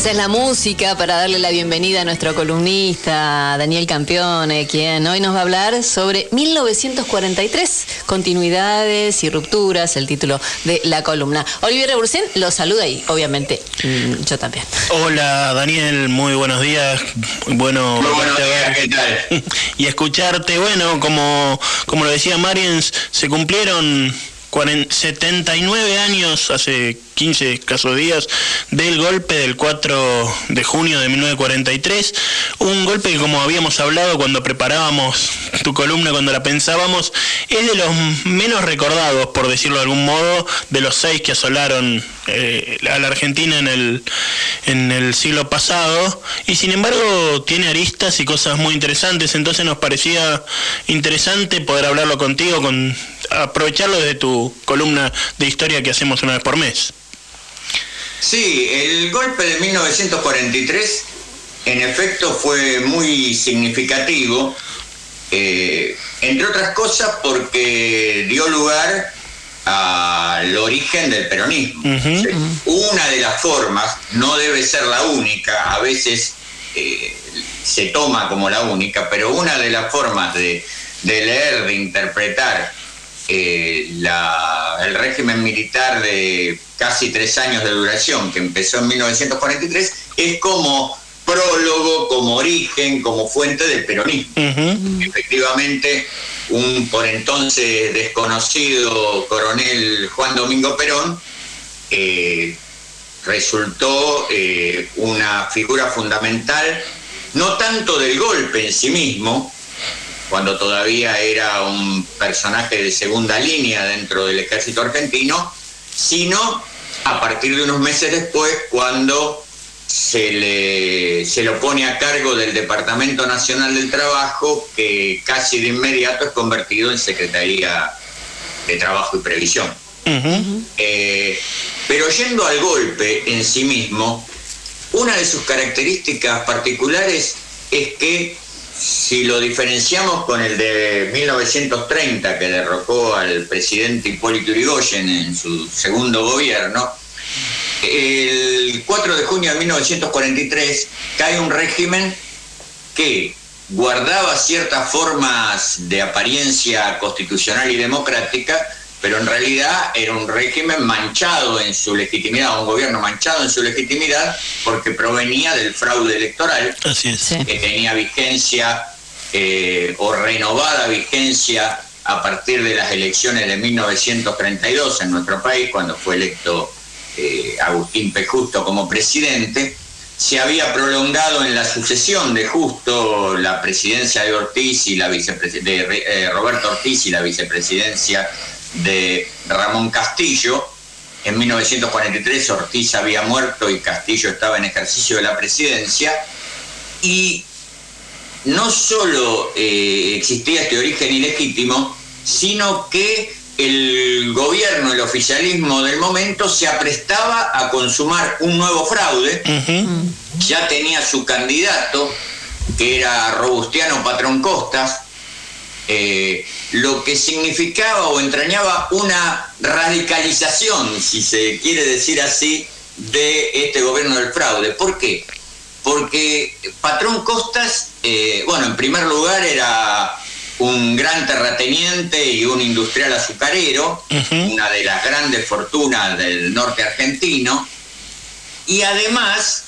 Esa es la música para darle la bienvenida a nuestro columnista Daniel Campione, quien hoy nos va a hablar sobre 1943, continuidades y rupturas, el título de la columna. Olivier Rebursen lo saluda y obviamente mm, yo también. Hola Daniel, muy buenos días. Bueno, Muy buenos días, ¿qué tal? y escucharte, bueno, como, como lo decía Mariens, se cumplieron 40 79 años, hace 15 escasos días, del golpe del 4 de junio de 1943. Un golpe que, como habíamos hablado cuando preparábamos tu columna, cuando la pensábamos, es de los menos recordados, por decirlo de algún modo, de los seis que asolaron eh, a la Argentina en el, en el siglo pasado. Y sin embargo, tiene aristas y cosas muy interesantes. Entonces nos parecía interesante poder hablarlo contigo, con aprovecharlo desde tu columna de historia que hacemos una vez por mes. Sí, el golpe de 1943 en efecto fue muy significativo, eh, entre otras cosas porque dio lugar al origen del peronismo. Sí. Una de las formas, no debe ser la única, a veces eh, se toma como la única, pero una de las formas de, de leer, de interpretar eh, la, el régimen militar de casi tres años de duración, que empezó en 1943, es como prólogo, como origen, como fuente del peronismo. Efectivamente, un por entonces desconocido coronel Juan Domingo Perón resultó eh, una figura fundamental, no tanto del golpe en sí mismo, cuando todavía era un personaje de segunda línea dentro del ejército argentino, sino a partir de unos meses después, cuando se, le, se lo pone a cargo del Departamento Nacional del Trabajo, que casi de inmediato es convertido en Secretaría de Trabajo y Previsión. Uh -huh. eh, pero yendo al golpe en sí mismo, una de sus características particulares es que si lo diferenciamos con el de 1930 que derrocó al presidente Hipólito Yrigoyen en su segundo gobierno, el 4 de junio de 1943 cae un régimen que guardaba ciertas formas de apariencia constitucional y democrática, pero en realidad era un régimen manchado en su legitimidad, un gobierno manchado en su legitimidad, porque provenía del fraude electoral, que tenía vigencia eh, o renovada vigencia a partir de las elecciones de 1932 en nuestro país, cuando fue electo Agustín P. Justo como presidente. Se había prolongado en la sucesión de Justo la presidencia de Ortiz y la de eh, Roberto Ortiz y la vicepresidencia de Ramón Castillo. En 1943 Ortiz había muerto y Castillo estaba en ejercicio de la presidencia. Y no solo eh, existía este origen ilegítimo, sino que el gobierno, el oficialismo del momento se aprestaba a consumar un nuevo fraude. Uh -huh. Ya tenía su candidato, que era Robustiano Patrón Costas, eh, lo que significaba o entrañaba una radicalización, si se quiere decir así, de este gobierno del fraude. ¿Por qué? Porque Patrón Costas, eh, bueno, en primer lugar era un gran terrateniente y un industrial azucarero, uh -huh. una de las grandes fortunas del norte argentino, y además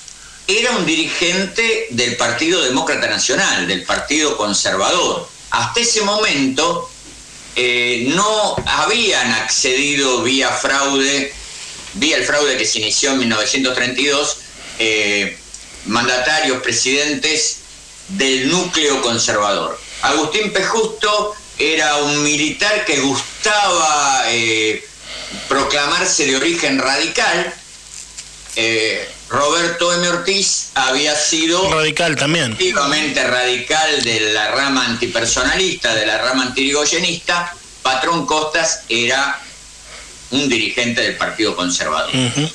era un dirigente del Partido Demócrata Nacional, del Partido Conservador. Hasta ese momento eh, no habían accedido vía fraude, vía el fraude que se inició en 1932, eh, mandatarios, presidentes del núcleo conservador. Agustín P. Justo era un militar que gustaba eh, proclamarse de origen radical. Eh, Roberto M. Ortiz había sido radical también. Activamente radical de la rama antipersonalista, de la rama antirigoyenista. Patrón Costas era un dirigente del Partido Conservador. Uh -huh.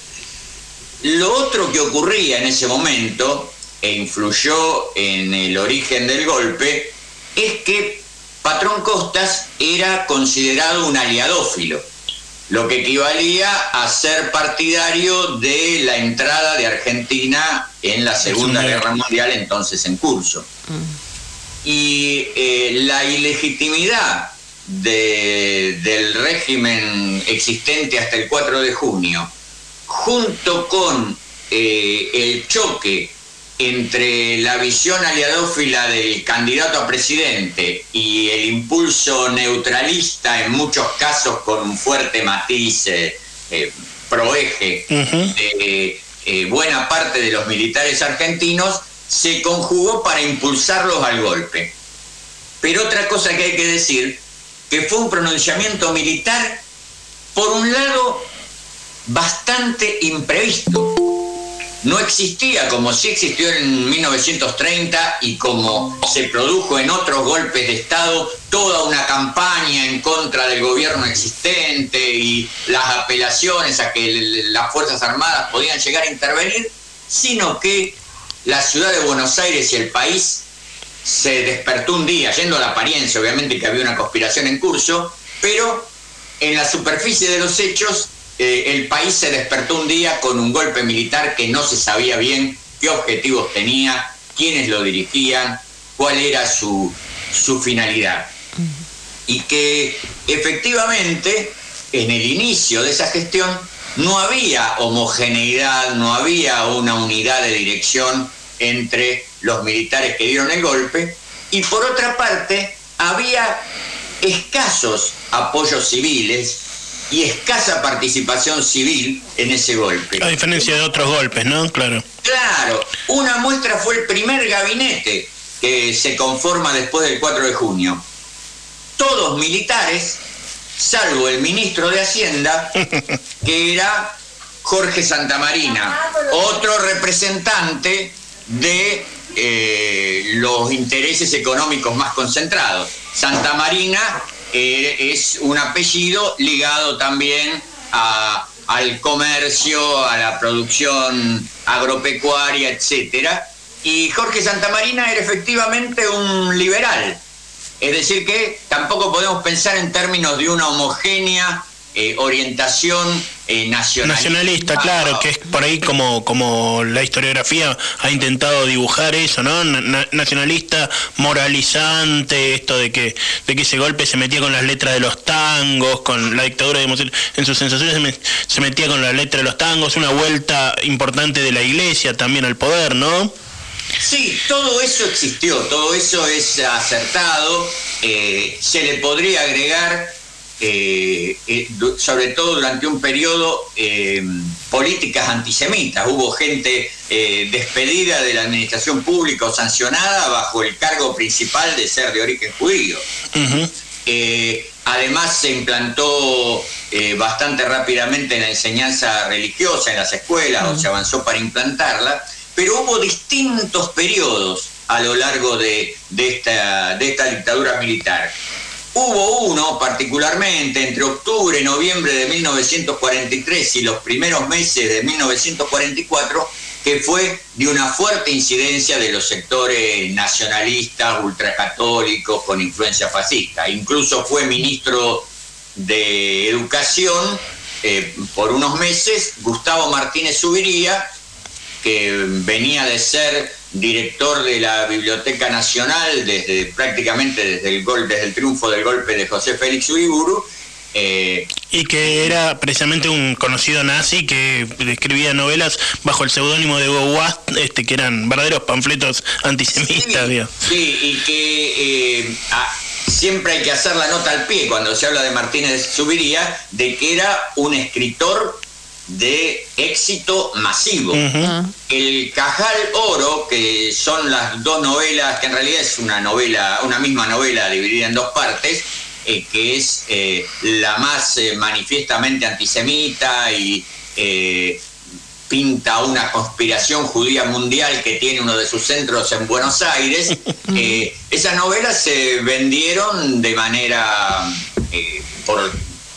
Lo otro que ocurría en ese momento e influyó en el origen del golpe es que Patrón Costas era considerado un aliadófilo. lo que equivalía a ser partidario de la entrada de Argentina en la Segunda Guerra Mundial, entonces en curso. Y eh, la ilegitimidad de- del régimen existente hasta el 4 de junio, junto con eh, el choque entre la visión aliadófila del candidato a presidente y el impulso neutralista, en muchos casos con un fuerte matiz eh, eh, proeje de eh, buena parte de los militares argentinos, se conjugó para impulsarlos al golpe. Pero otra cosa que hay que decir, que fue un pronunciamiento militar, por un lado, bastante imprevisto. No existía, como sí existió en 1930 y como se produjo en otros golpes de Estado, toda una campaña en contra del gobierno existente y las apelaciones a que las Fuerzas Armadas podían llegar a intervenir, sino que la ciudad de Buenos Aires y el país se despertó un día, yendo a la apariencia, obviamente que había una conspiración en curso, pero en la superficie de los hechos, eh, el país se despertó un día con un golpe militar que no se sabía bien qué objetivos tenía, quiénes lo dirigían, cuál era su, su finalidad. Y que efectivamente en el inicio de esa gestión no había homogeneidad, no había una unidad de dirección entre los militares que dieron el golpe y por otra parte había escasos apoyos civiles y escasa participación civil en ese golpe. A diferencia de otros golpes, ¿no? Claro. Claro, una muestra fue el primer gabinete que se conforma después del 4 de junio. Todos militares, salvo el ministro de Hacienda, que era Jorge Santamarina, otro representante de eh, los intereses económicos más concentrados. Santa Marina eh, es un apellido ligado también a- al comercio, a la producción agropecuaria, etcétera. Y Jorge Santamarina era efectivamente un liberal. Es decir, que tampoco podemos pensar en términos de una homogénea eh, orientación eh, nacionalista. Nacionalista, claro, que es por ahí como, como la historiografía ha intentado dibujar eso, ¿no? Na- na- nacionalista, moralizante, esto de que, de que ese golpe se metía con las letras de los tangos, con la dictadura digamos, en sus sensaciones se, me- se metía con la letra de los tangos, una vuelta importante de la iglesia también al poder, ¿no? Sí, todo eso existió, todo eso es acertado. eh, se le podría agregar, eh, eh, sobre todo durante un periodo, eh, políticas antisemitas. Hubo gente eh, despedida de la administración pública o sancionada bajo el cargo principal de ser de origen judío. Además se implantó bastante rápidamente la enseñanza religiosa en las escuelas, o se avanzó para implantarla, pero hubo distintos periodos a lo largo de, de esta, de esta dictadura militar. Hubo uno particularmente entre octubre y noviembre de 1943 y los primeros meses de 1944 que fue de una fuerte incidencia de los sectores nacionalistas, ultracatólicos, con influencia fascista. Incluso fue ministro de Educación eh, por unos meses Gustavo Martínez Subiría, que venía de ser director de la Biblioteca Nacional desde prácticamente desde el gol, desde el triunfo del golpe de José Félix Uriburu. eh, Y que era precisamente un conocido nazi que escribía novelas bajo el seudónimo de Hugo Wast, este, que eran verdaderos panfletos antisemitas, digamos. Sí, y que eh, siempre hay que hacer la nota al pie cuando se habla de Martínez Subiría, de que era un escritor de éxito masivo. El Cajal Oro, que son las dos novelas, que en realidad es una novela, una misma novela dividida en dos partes, eh, que es eh, la más eh, manifiestamente antisemita y eh, pinta una conspiración judía mundial que tiene uno de sus centros en Buenos Aires. Eh, esas novelas se vendieron de manera eh, por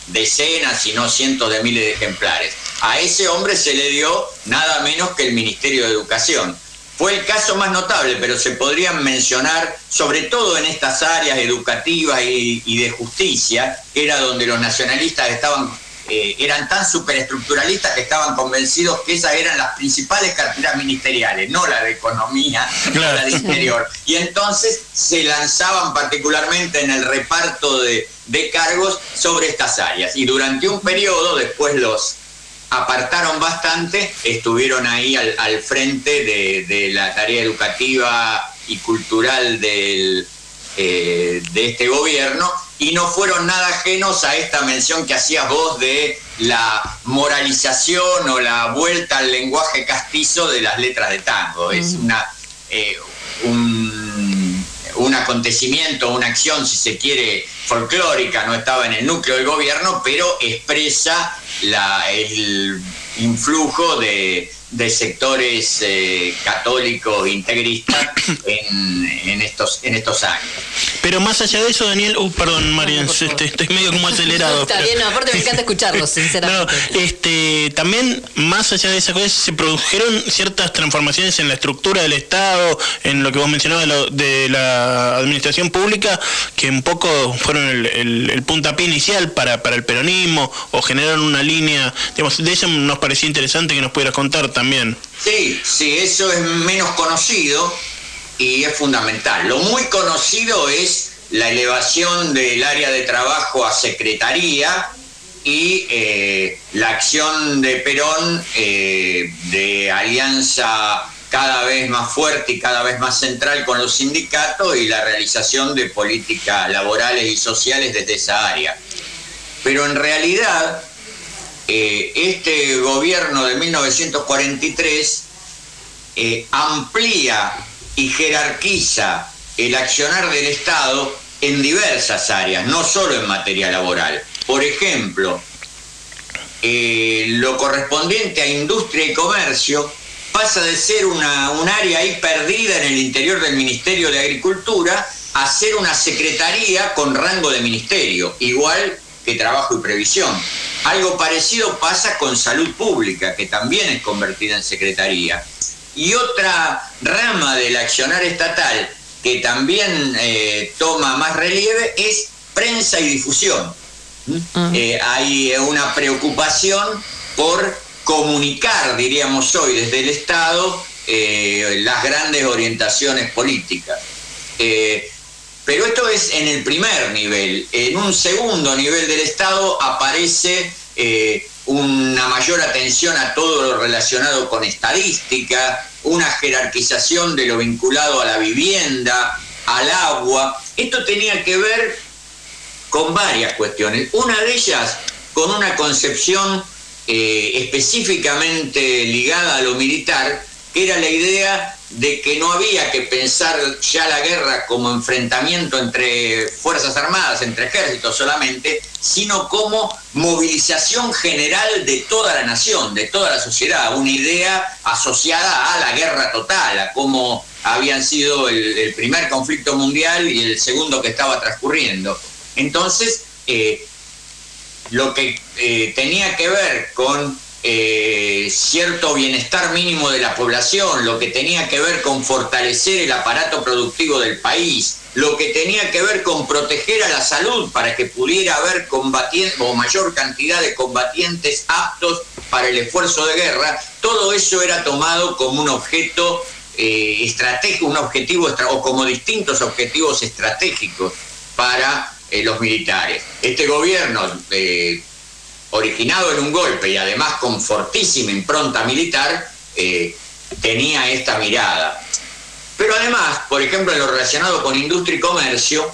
decenas, si no cientos de miles de ejemplares. A ese hombre se le dio nada menos que el Ministerio de Educación. Fue el caso más notable, pero se podrían mencionar, sobre todo en estas áreas educativas y, y de justicia, que era donde los nacionalistas estaban eh, eran tan superestructuralistas que estaban convencidos que esas eran las principales carteras ministeriales, no la de economía, no la de interior. Y entonces se lanzaban particularmente en el reparto de, cargos sobre estas áreas. Y durante un periodo, después los apartaron bastante, estuvieron ahí al, frente de, la tarea educativa y cultural del, eh, de este gobierno y no fueron nada ajenos a esta mención que hacías vos de la moralización o la vuelta al lenguaje castizo de las letras de tango. Es una, eh, un, un, acontecimiento, una acción, si se quiere, folclórica, no estaba en el núcleo del gobierno, pero expresa el influjo de, de sectores eh, católicos integristas en, estos, en estos años. Pero más allá de eso, Daniel, uh, perdón, Marian, este, estoy medio como acelerado. Está bien, aparte me encanta escucharlos, sinceramente. este, también, más allá de esas cosas, se produjeron ciertas transformaciones en la estructura del Estado, en lo que vos mencionabas de, la administración pública, que un poco fueron el, el, puntapié inicial para, para el peronismo, o generaron una línea, digamos, de eso nos parecía interesante que nos pudieras contar Sí, sí, eso es menos conocido y es fundamental. Lo muy conocido es la elevación del área de trabajo a secretaría y eh, la acción de Perón eh, de alianza cada vez más fuerte y cada vez más central con los sindicatos y la realización de políticas laborales y sociales desde esa área. Pero en realidad eh, este gobierno de 1943 eh, amplía y jerarquiza el accionar del Estado en diversas áreas, no solo en materia laboral. Por ejemplo, eh, lo correspondiente a industria y comercio pasa de ser una, un área ahí perdida en el interior del Ministerio de Agricultura a ser una secretaría con rango de ministerio, igual que trabajo y previsión. Algo parecido pasa con salud pública, que también es convertida en secretaría. Y otra rama del accionar estatal que también eh, toma más relieve es prensa y difusión. Ah. Eh, hay una preocupación por comunicar, diríamos hoy, desde el Estado eh, las grandes orientaciones políticas. Pero esto es en el primer nivel. En un segundo nivel del Estado aparece eh, una mayor atención a todo lo relacionado con estadística, una jerarquización de lo vinculado a la vivienda, al agua. Esto tenía que ver con varias cuestiones. Una de ellas con una concepción eh, específicamente ligada a lo militar, que era la idea de que no había que pensar ya la guerra como enfrentamiento entre Fuerzas Armadas, entre ejércitos solamente, sino como movilización general de toda la nación, de toda la sociedad, una idea asociada a la guerra total, a cómo habían sido el, primer conflicto mundial y el segundo que estaba transcurriendo. Entonces, eh, lo que eh, tenía que ver con eh, cierto bienestar mínimo de la población, lo que tenía que ver con fortalecer el aparato productivo del país, lo que tenía que ver con proteger a la salud para que pudiera haber combatientes o mayor cantidad de combatientes aptos para el esfuerzo de guerra, todo eso era tomado como un objeto eh, estratégico, un objetivo o como distintos objetivos estratégicos para eh, los militares. Este gobierno originado en un golpe y además con fortísima impronta militar, eh, tenía esta mirada. Pero además, por ejemplo, en lo relacionado con industria y comercio,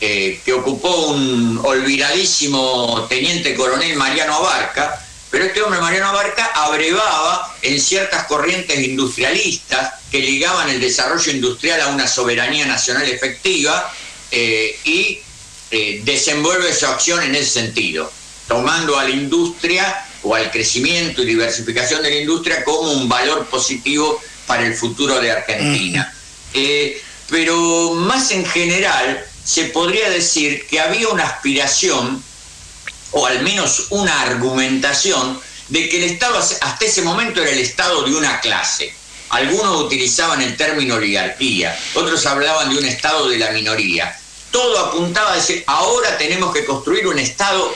eh, que ocupó un olvidadísimo teniente coronel Mariano Abarca, pero este hombre, Mariano Abarca, abrevaba en ciertas corrientes industrialistas que ligaban el desarrollo industrial a una soberanía nacional efectiva eh, y desenvuelve su acción en ese sentido tomando a la industria o al crecimiento y diversificación de la industria como un valor positivo para el futuro de Argentina. Eh, pero más en general, se podría decir que había una aspiración, o al menos una argumentación, de que el Estado hasta ese momento era el Estado de una clase. Algunos utilizaban el término oligarquía, otros hablaban de un Estado de la minoría. Todo apuntaba a decir, ahora tenemos que construir un Estado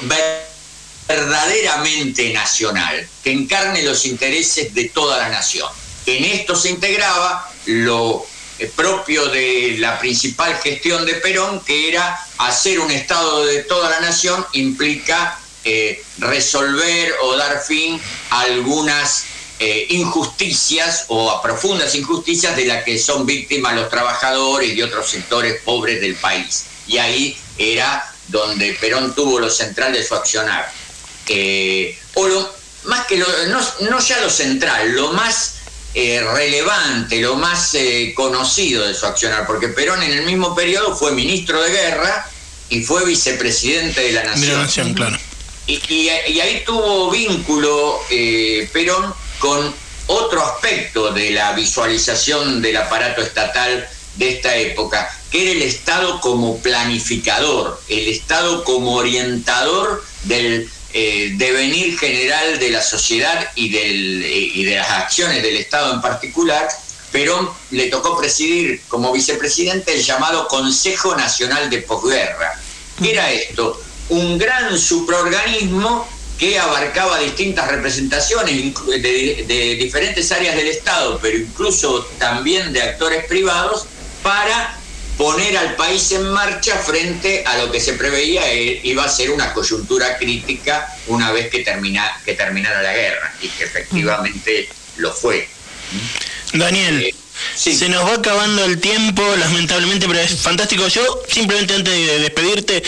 verdaderamente nacional, que encarne los intereses de toda la nación. En esto se integraba lo eh, propio de la principal gestión de Perón, que era hacer un Estado de toda la nación, implica eh, resolver o dar fin a algunas eh, injusticias o a profundas injusticias de las que son víctimas los trabajadores y otros sectores pobres del país. Y ahí era donde Perón tuvo lo central de su accionar. Eh, o lo más que lo, no, ya lo central, lo más eh, relevante, lo más conocido de su accionar, porque Perón en el mismo periodo fue ministro de guerra y fue vicepresidente de la nación. claro. Y, y, ahí tuvo vínculo Perón con otro aspecto de la visualización del aparato estatal de esta época, que era el Estado como planificador, el Estado como orientador del eh, devenir general de la sociedad eh, y de las acciones del Estado en particular, Perón le tocó presidir como vicepresidente el llamado Consejo Nacional de Posguerra. ¿Qué era esto? Un gran supraorganismo que abarcaba distintas representaciones de, diferentes áreas del Estado, pero incluso también de actores privados, para poner al país en marcha frente a lo que se preveía e iba a ser una coyuntura crítica una vez que, termina, que terminara la guerra, y que efectivamente lo fue. Daniel. Eh, se nos va acabando el tiempo, lamentablemente, pero es fantástico. Yo simplemente antes de despedirte,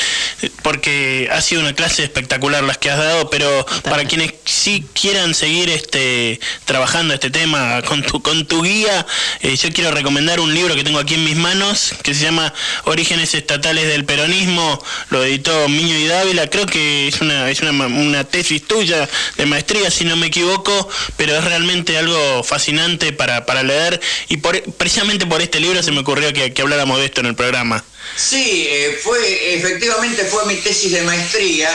porque ha sido una clase espectacular las que has dado, pero para quienes sí quieran seguir este trabajando este tema con tu con tu guía, eh, yo quiero recomendar un libro que tengo aquí en mis manos que se llama Orígenes estatales del peronismo. Lo editó Miño y Dávila. Creo que es una es una, una tesis tuya de maestría, si no me equivoco, pero es realmente algo fascinante para, para leer y por precisamente por este libro se me ocurrió que, habláramos de esto en el programa. Sí, eh, fue, efectivamente fue mi tesis de maestría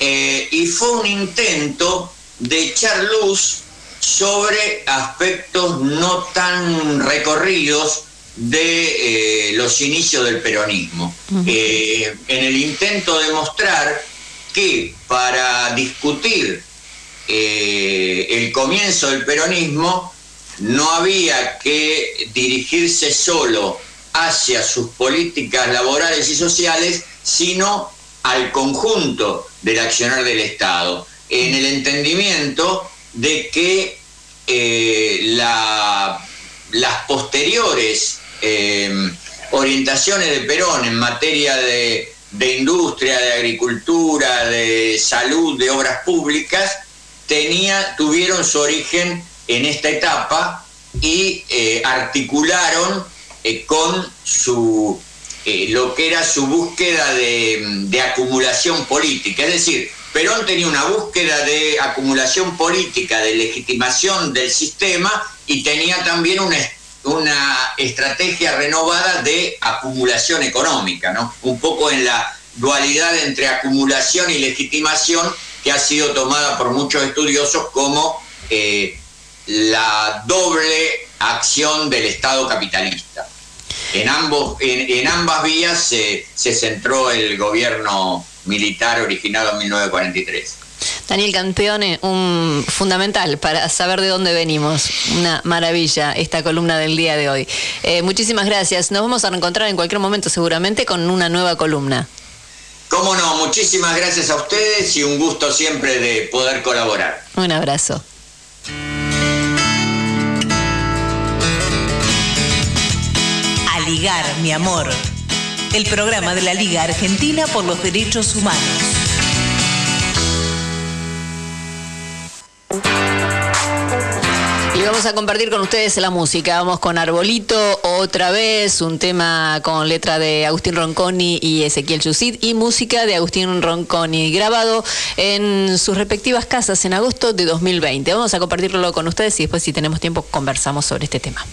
eh, y fue un intento de echar luz sobre aspectos no tan recorridos de eh, los inicios del peronismo. en el intento de mostrar que para discutir el comienzo del peronismo no había que dirigirse solo hacia sus políticas laborales y sociales, sino al conjunto del accionar del Estado, en el entendimiento de que eh, las posteriores em, orientaciones de Perón en materia de, industria, de agricultura, de salud, de obras públicas, tuvieron su origen en esta etapa y eh, articularon eh, con su eh, lo que era su búsqueda de, acumulación política. Es decir, Perón tenía una búsqueda de acumulación política, de legitimación del sistema y tenía también una, una estrategia renovada de acumulación económica, ¿no? un poco en la dualidad entre acumulación y legitimación que ha sido tomada por muchos estudiosos como la doble acción del Estado capitalista. En, ambos, en, ambas vías se, centró el gobierno militar originado en 1943. Daniel Campeone, un fundamental para saber de dónde venimos. Una maravilla esta columna del día de hoy. Eh, muchísimas gracias. Nos vamos a reencontrar en cualquier momento seguramente con una nueva columna. Cómo no, muchísimas gracias a ustedes y un gusto siempre de poder colaborar. Un abrazo. Ligar, mi amor. El programa de la Liga Argentina por los Derechos Humanos. Y vamos a compartir con ustedes la música. Vamos con Arbolito otra vez, un tema con letra de Agustín Ronconi y Ezequiel Chusid y música de Agustín Ronconi, grabado en sus respectivas casas en agosto de 2020. Vamos a compartirlo con ustedes y después si tenemos tiempo conversamos sobre este tema.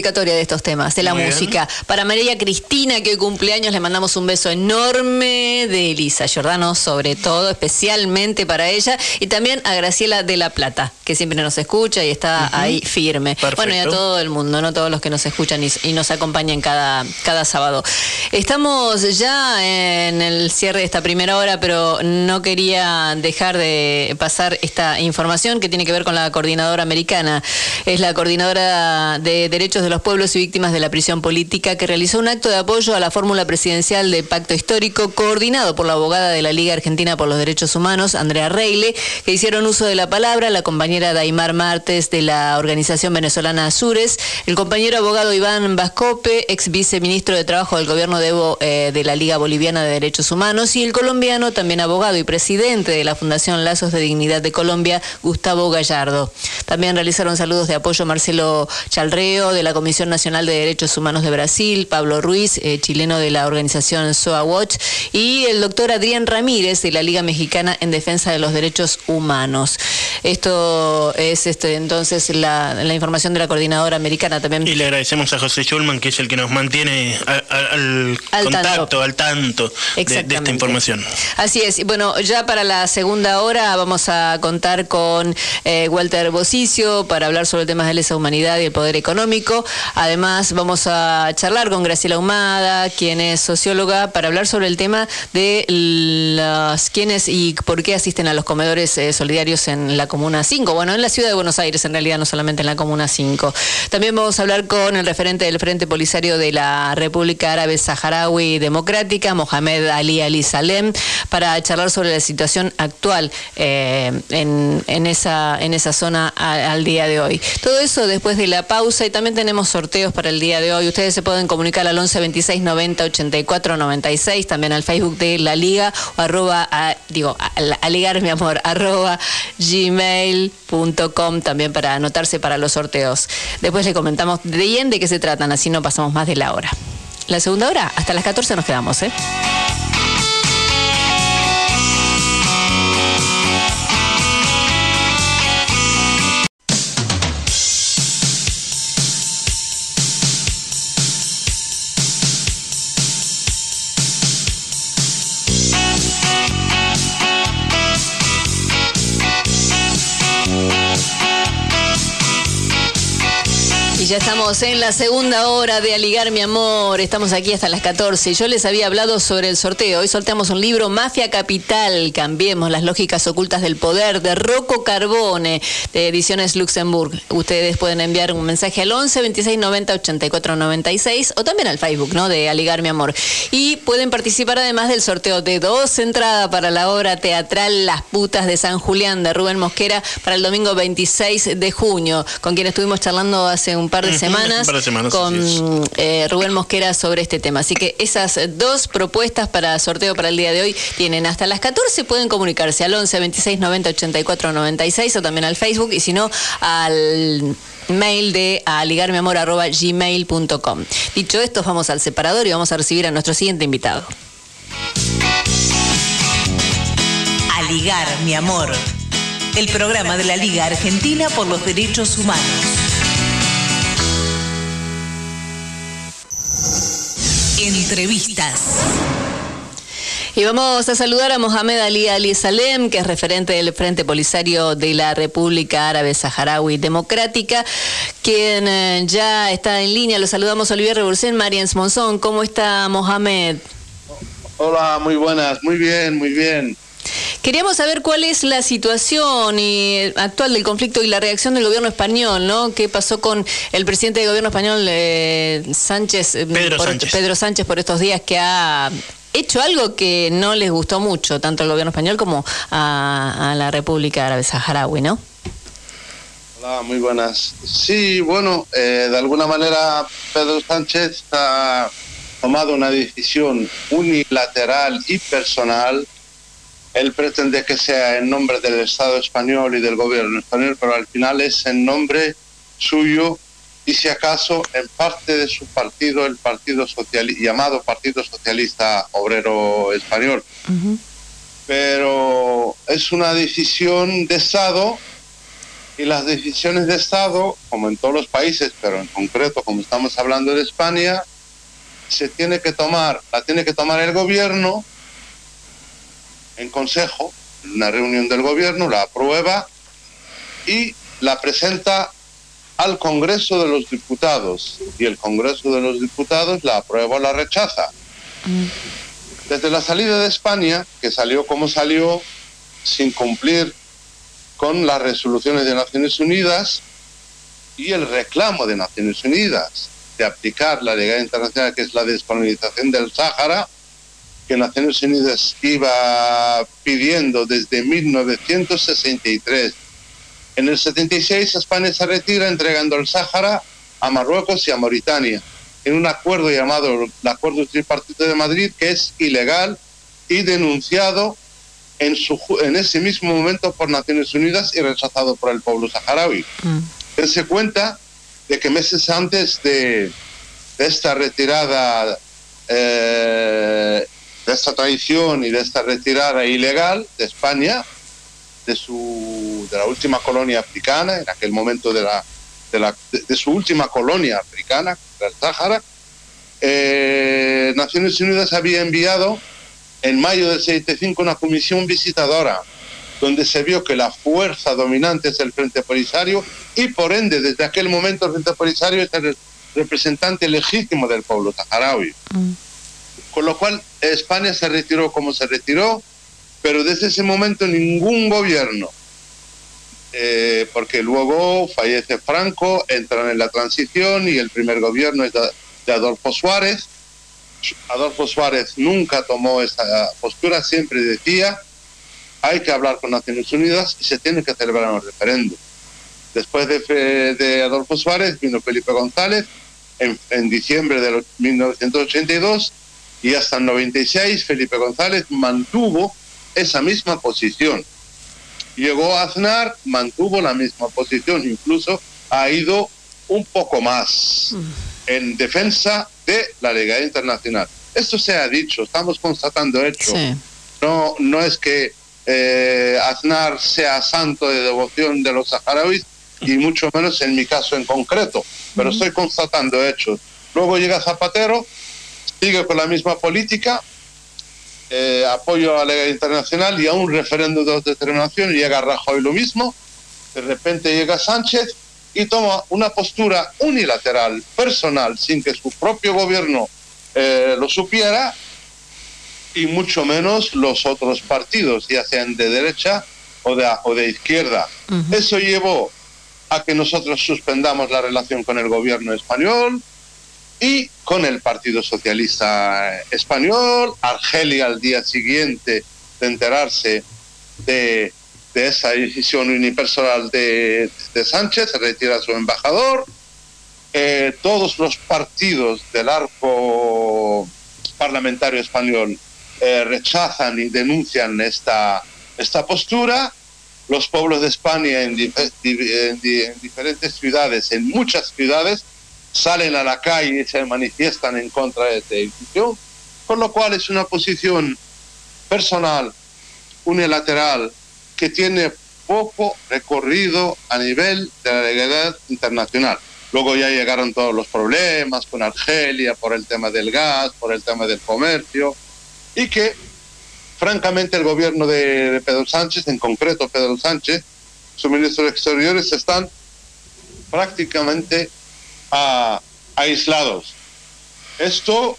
Dedicatoria de estos temas, de la Muy bien. música. Para María Cristina, que hoy cumpleaños, le mandamos un beso enorme de Elisa Giordano, sobre todo, especialmente para ella. Y también a Graciela de la Plata, que siempre nos escucha y está ahí firme. Bueno, y a todo el mundo, ¿no? Todos los que nos escuchan y, y nos acompañan cada, cada sábado. Estamos ya en el cierre de esta primera hora, pero no quería dejar de pasar esta información que tiene que ver con la coordinadora americana. Es la coordinadora de Derechos de los Pueblos y Víctimas de la Prisión Política que realizó un acto de apoyo a la fórmula presidencial de pacto histórico coordinado por la abogada de la Liga Argentina por los Derechos Humanos, Andrea Reile, que hicieron uso de la palabra, la compañera Daimar Martes de la organización venezolana Azures, el compañero abogado Iván Vascope, ex viceministro de Trabajo del gobierno de, Evo, eh, de la Liga Boliviana de Derechos Humanos, y el colombiano, también abogado y presidente de la Fundación Lazos de Dignidad de Colombia, Gustavo Gallardo. También realizaron saludos de apoyo Marcelo Chalreo, de la Comisión Nacional de Derechos Humanos de Brasil, Pablo Ruiz, eh, chileno de la organización SOA Watch, y el doctor Adrián Ramírez, de la Liga Mexicana en Defensa de los Derechos Humanos. Esto es este entonces la, la información de la coordinadora americana también. Y le agradecemos a José Schulman, que es el que nos mantiene al, Al contacto, tanto. al tanto de- esta información. Así es. Y Bueno, ya para la segunda hora vamos a contar con eh, Walter Bosicio para hablar sobre temas de lesa humanidad y el poder económico. Además, vamos a charlar con Graciela Humada, quien es socióloga, para hablar sobre el tema de las quiénes y por qué asisten a los comedores eh, solidarios en la Comuna 5. Bueno, en la ciudad de Buenos Aires, en realidad, no solamente en la Comuna 5. También vamos a hablar con el referente del Frente Polisario de la República Árabe Saharaui Democrática, Mohamed Ali Ali Salem, para charlar sobre la situación actual eh, en, esa, zona al día de hoy. Todo eso después de la pausa y también tenemos sorteos para el día de hoy. Ustedes se pueden comunicar al 11 26 90 84 96, también al Facebook de la Liga o arroba, digo, a, a ligar mi amor, arroba gmail.com también para anotarse para los sorteos. Después le comentamos bien de qué se tratan, así no pasamos más de la hora. La segunda hora, hasta las 14 nos quedamos, ¿eh? Ya estamos en la segunda hora de Aligar mi amor. Estamos aquí hasta las 14. Yo les había hablado sobre el sorteo. Hoy sorteamos un libro Mafia Capital. Cambiemos las lógicas ocultas del poder de Rocco Carbone de Ediciones Luxemburg. Ustedes pueden enviar un mensaje al 11 26 90 84 96 o también al Facebook, ¿no? De Aligar mi amor. Y pueden participar además del sorteo de dos entradas para la obra teatral Las putas de San Julián de Rubén Mosquera para el domingo 26 de junio, con quien estuvimos charlando hace un par de semanas, un par de semanas, con eh, Rubén Mosquera sobre este tema. Así que esas dos propuestas para sorteo para el día de hoy tienen hasta las 14, pueden comunicarse al 11 26 90 84 96 o también al Facebook y si no al mail de aligarmiamor.gmail.com. Dicho esto, vamos al separador y vamos a recibir a nuestro siguiente invitado. A ligar, mi amor. El programa de la Liga Argentina por los Derechos Humanos. Entrevistas. Y vamos a saludar a Mohamed Ali Ali Salem, que es referente del Frente Polisario de la República Árabe Saharaui Democrática, quien eh, ya está en línea. Lo saludamos Olivier Revolución, Mariens Monzón. ¿Cómo está Mohamed? Hola, muy buenas, muy bien, muy bien. Queríamos saber cuál es la situación y, actual del conflicto y la reacción del gobierno español, ¿no? ¿Qué pasó con el presidente del gobierno español, eh, Sánchez, eh, Pedro por, Sánchez. Pedro Sánchez, por estos días que ha hecho algo que no les gustó mucho, tanto al gobierno español como a, a la República Árabe Saharaui, ¿no? Hola, muy buenas. Sí, bueno, eh, de alguna manera Pedro Sánchez ha tomado una decisión unilateral y personal. Él pretende que sea en nombre del Estado español y del gobierno español, pero al final es en nombre suyo y si acaso en parte de su partido, el partido socialista, llamado Partido Socialista Obrero Español. Pero es una decisión de Estado y las decisiones de Estado, como en todos los países, pero en concreto, como estamos hablando de España, se tiene que tomar, la tiene que tomar el gobierno en consejo, en una reunión del gobierno, la aprueba y la presenta al Congreso de los Diputados. Y el Congreso de los Diputados la aprueba o la rechaza. Desde la salida de España, que salió como salió, sin cumplir con las resoluciones de Naciones Unidas y el reclamo de Naciones Unidas de aplicar la legalidad internacional, que es la descolonización del Sáhara, que Naciones Unidas iba pidiendo desde 1963. En el 76 España se retira entregando el Sáhara a Marruecos y a Mauritania en un acuerdo llamado el Acuerdo Tripartito de Madrid, que es ilegal y denunciado en, su, en ese mismo momento por Naciones Unidas y rechazado por el pueblo saharaui. Dense cuenta de que meses antes de, de esta retirada, eh, de esta traición y de esta retirada ilegal de España, de su de la última colonia africana, en aquel momento de la de, su última colonia africana, el Sáhara, eh, Naciones Unidas había enviado en mayo del 75 una comisión visitadora donde se vio que la fuerza dominante es el Frente Polisario y por ende desde aquel momento el Frente Polisario es el representante legítimo del pueblo saharaui. Con lo cual España se retiró como se retiró, pero desde ese momento ningún gobierno, eh, porque luego fallece Franco, entran en la transición y el primer gobierno es de, Adolfo Suárez. Adolfo Suárez nunca tomó esa postura, siempre decía, hay que hablar con Naciones Unidas y se tiene que celebrar un referéndum. Después de, de Adolfo Suárez vino Felipe González en, en diciembre de los 1982 y hasta el 96 Felipe González mantuvo esa misma posición. Llegó a Aznar, mantuvo la misma posición, incluso ha ido un poco más en defensa de la legalidad internacional. Esto se ha dicho, estamos constatando hechos. No, no es que eh, Aznar sea santo de devoción de los saharauis y mucho menos en mi caso en concreto, pero estoy constatando hechos. Luego llega Zapatero, sigue con la misma política, eh, apoyo a la legalidad internacional y a un referéndum de autodeterminación y llega Rajoy lo mismo, de repente llega Sánchez y toma una postura unilateral, personal, sin que su propio gobierno eh, lo supiera y mucho menos los otros partidos, ya sean de derecha o de, o de izquierda. Eso llevó a que nosotros suspendamos la relación con el gobierno español y con el Partido Socialista Español. Argelia al día siguiente de enterarse de, de esa decisión unipersonal de, de Sánchez, se retira a su embajador. Eh, todos los partidos del arco parlamentario español eh, rechazan y denuncian esta, esta postura. Los pueblos de España en, en di- en diferentes ciudades, en muchas ciudades, salen a la calle y se manifiestan en contra de esta decisión, con lo cual es una posición personal, unilateral, que tiene poco recorrido a nivel de la legalidad internacional. Luego ya llegaron todos los problemas con Argelia por el tema del gas, por el tema del comercio, y que francamente el gobierno de, de Pedro Sánchez, en concreto Pedro Sánchez, su ministro de Exteriores, están prácticamente ah, aislados. Esto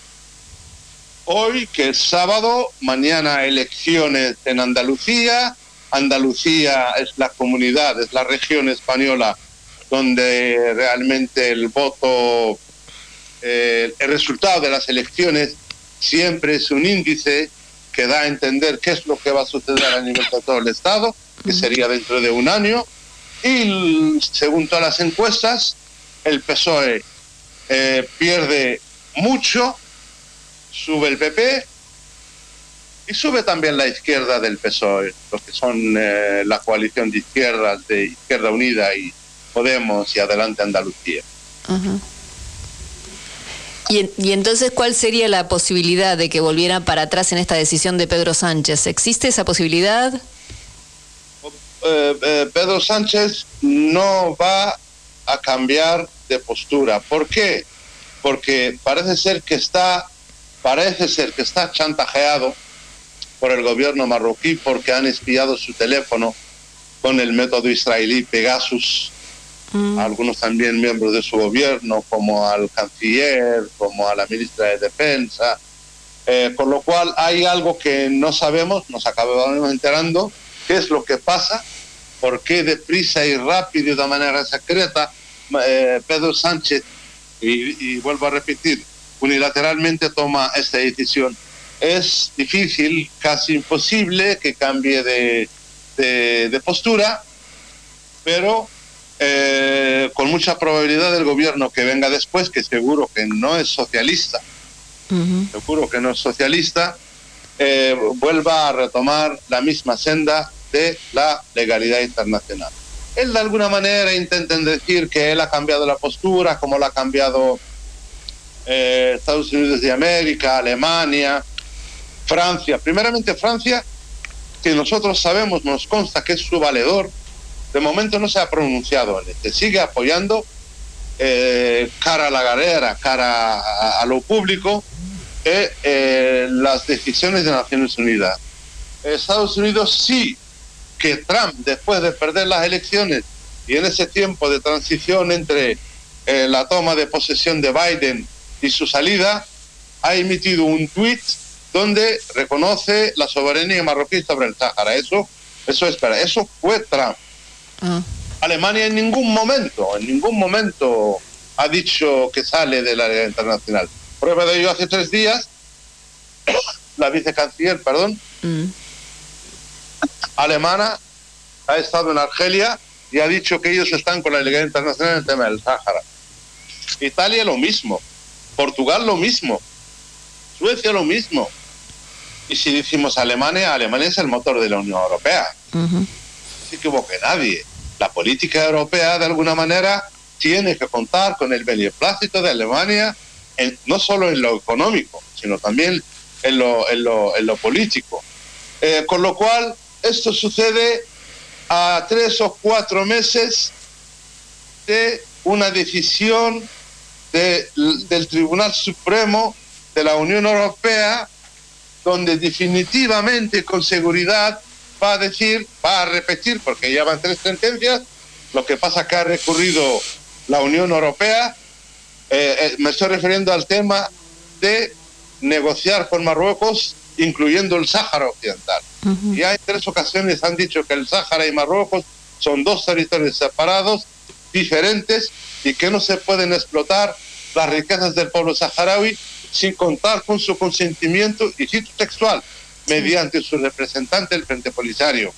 hoy, que es sábado, mañana elecciones en Andalucía. Andalucía es la comunidad, es la región española donde realmente el voto, eh, el resultado de las elecciones siempre es un índice que da a entender qué es lo que va a suceder a nivel de todo el Estado, que sería dentro de un año. Y según todas las encuestas, el PSOE eh, pierde mucho, sube el PP y sube también la izquierda del PSOE, los que son eh, la coalición de izquierdas de Izquierda Unida y Podemos y Adelante Andalucía. Y, en- y entonces, ¿cuál sería la posibilidad de que volvieran para atrás en esta decisión de Pedro Sánchez? ¿Existe esa posibilidad? eh, eh, Pedro Sánchez no va a cambiar de postura. ¿Por qué? Porque parece ser que está, parece ser que está chantajeado por el gobierno marroquí porque han espiado su teléfono con el método israelí Pegasus. Algunos también miembros de su gobierno, como al canciller, como a la ministra de Defensa. Eh, con lo cual hay algo que no sabemos, nos acabamos enterando, qué es lo que pasa, por qué deprisa y rápido de manera secreta eh, Pedro Sánchez, y, y vuelvo a repetir, unilateralmente toma esta decisión. Es difícil, casi imposible que cambie de, de- de postura, pero eh, con mucha probabilidad el gobierno que venga después, que seguro que no es socialista, seguro que no es socialista, eh, vuelva a retomar la misma senda de la legalidad internacional. Él de alguna manera intentan decir que él ha cambiado la postura, como la ha cambiado eh, Estados Unidos de América, Alemania, Francia. Primeramente Francia que nosotros sabemos, nos consta que es su valedor, de momento no se ha pronunciado en este. Sigue apoyando eh, cara a la galera, cara a, lo público, eh, las decisiones de Naciones Unidas. Estados Unidos sí que Trump, después de perder las elecciones y en ese tiempo de transición entre eh, la toma de posesión de Biden y su salida, ha emitido un tuit donde reconoce la soberanía marroquí sobre el Sáhara. Eso, eso espera, eso fue Trump. Alemania en ningún momento, en ningún momento ha dicho que sale de la ley internacional. Prueba de ello hace tres días, la vicecanciller, perdón, alemana ha estado en Argelia y ha dicho que ellos están con la legalidad internacional en el tema del Sáhara. Italia lo mismo, Portugal lo mismo, Suecia lo mismo. Y si decimos Alemania, Alemania es el motor de la Unión Europea. No se equivoque nadie. La política europea, de alguna manera, tiene que contar con el beneplácito de Alemania, en- no solo en lo económico, sino también en lo, en lo, en lo político. Eh, con lo cual, esto sucede a tres o cuatro meses de una decisión de- del Tribunal Supremo de la Unión Europea, donde definitivamente, con seguridad, va a decir, va a repetir, porque ya van tres sentencias, lo que pasa que ha recurrido la Unión Europea, eh, eh, me estoy refiriendo al tema de negociar con Marruecos, incluyendo el Sáhara Occidental. Ya en tres ocasiones han dicho que el Sáhara y Marruecos son dos territorios separados, diferentes, y que no se pueden explotar las riquezas del pueblo saharaui sin contar con su consentimiento, y cito textual, mediante su representante, el Frente Polisario.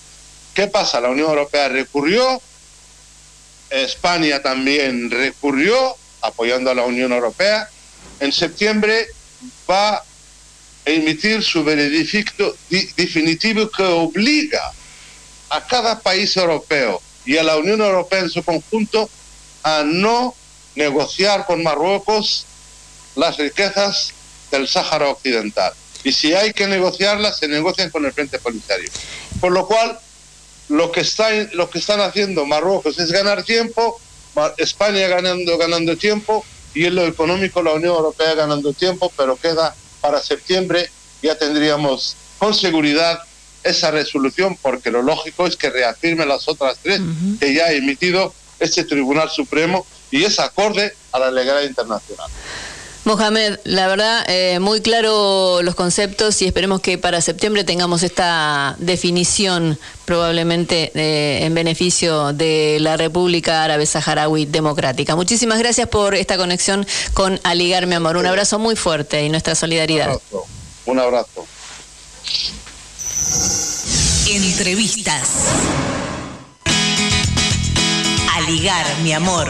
¿Qué pasa? La Unión Europea recurrió, España también recurrió, apoyando a la Unión Europea. En septiembre va a emitir su veredicto di- definitivo que obliga a cada país europeo y a la Unión Europea en su conjunto a no negociar con Marruecos las riquezas del Sáhara Occidental. Y si hay que negociarlas, se negocian con el Frente Polisario. Por lo cual, lo que, está, lo que están haciendo Marruecos es ganar tiempo, España ganando, ganando tiempo y en lo económico la Unión Europea ganando tiempo, pero queda para septiembre, ya tendríamos con seguridad esa resolución, porque lo lógico es que reafirme las otras tres que ya ha emitido este Tribunal Supremo y es acorde a la legalidad internacional. Mohamed, la verdad, eh, muy claro los conceptos y esperemos que para septiembre tengamos esta definición probablemente eh, en beneficio de la República Árabe Saharaui Democrática. Muchísimas gracias por esta conexión con Aligar, mi amor. Un abrazo muy fuerte y nuestra solidaridad. Un abrazo. Entrevistas. A ligar, mi amor.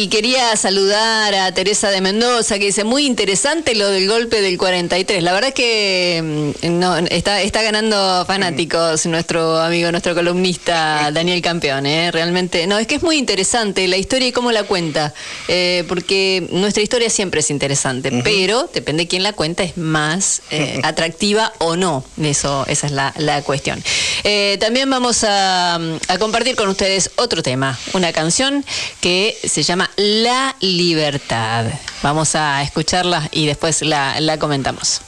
Y quería saludar a Teresa de Mendoza, que dice, muy interesante lo del golpe del 43. La verdad es que mm, no, está, está ganando fanáticos nuestro amigo, nuestro columnista Daniel Campeón. ¿eh? Realmente, no, es que es muy interesante la historia y cómo la cuenta, eh, porque nuestra historia siempre es interesante, pero depende de quién la cuenta, es más eh, atractiva o no. Eso, esa es la, la cuestión. Eh, también vamos a, a compartir con ustedes otro tema, una canción que se llama La Libertad. Vamos a escucharla y después la, la comentamos.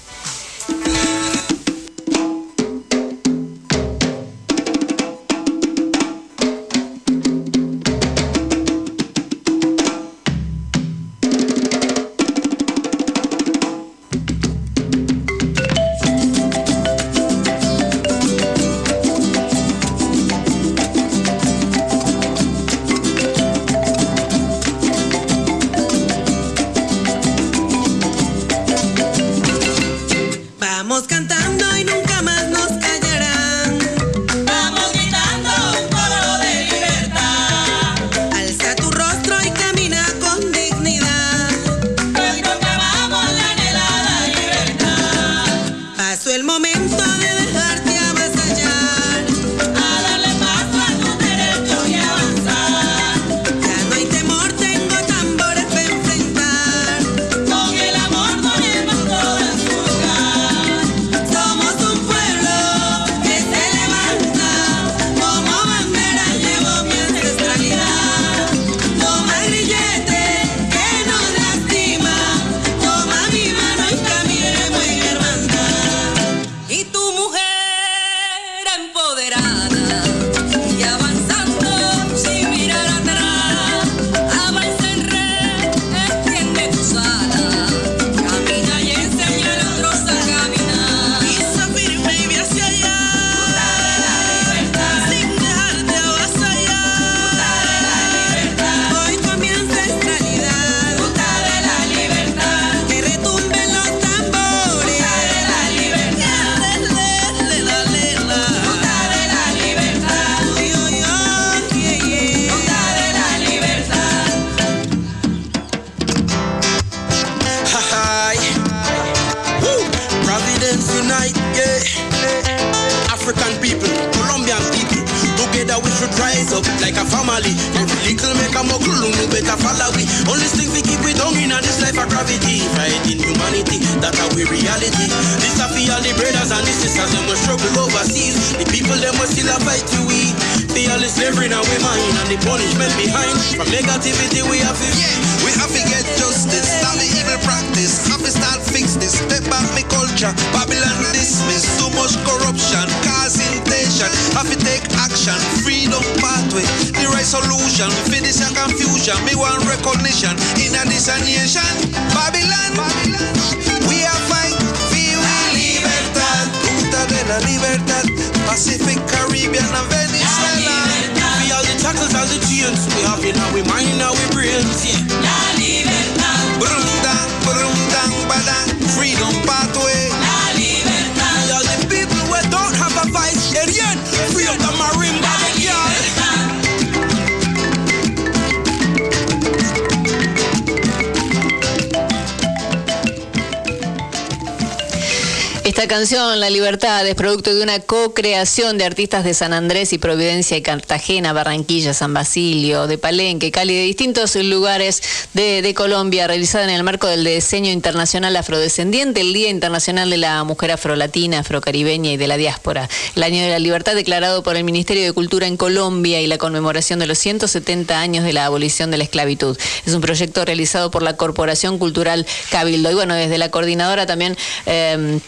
La Libertad, es producto de una co-creación de artistas de San Andrés y Providencia y Cartagena, Barranquilla, San Basilio, de Palenque, Cali, de distintos lugares de, Colombia, realizada en el marco del Diseño Internacional Afrodescendiente, el Día Internacional de la Mujer Afrolatina, Afrocaribeña y de la Diáspora, el Año de la Libertad declarado por el Ministerio de Cultura en Colombia y la conmemoración de los 170 años de la abolición de la esclavitud. Es un proyecto realizado por la Corporación Cultural Cabildo. Y bueno, desde la coordinadora también... eh,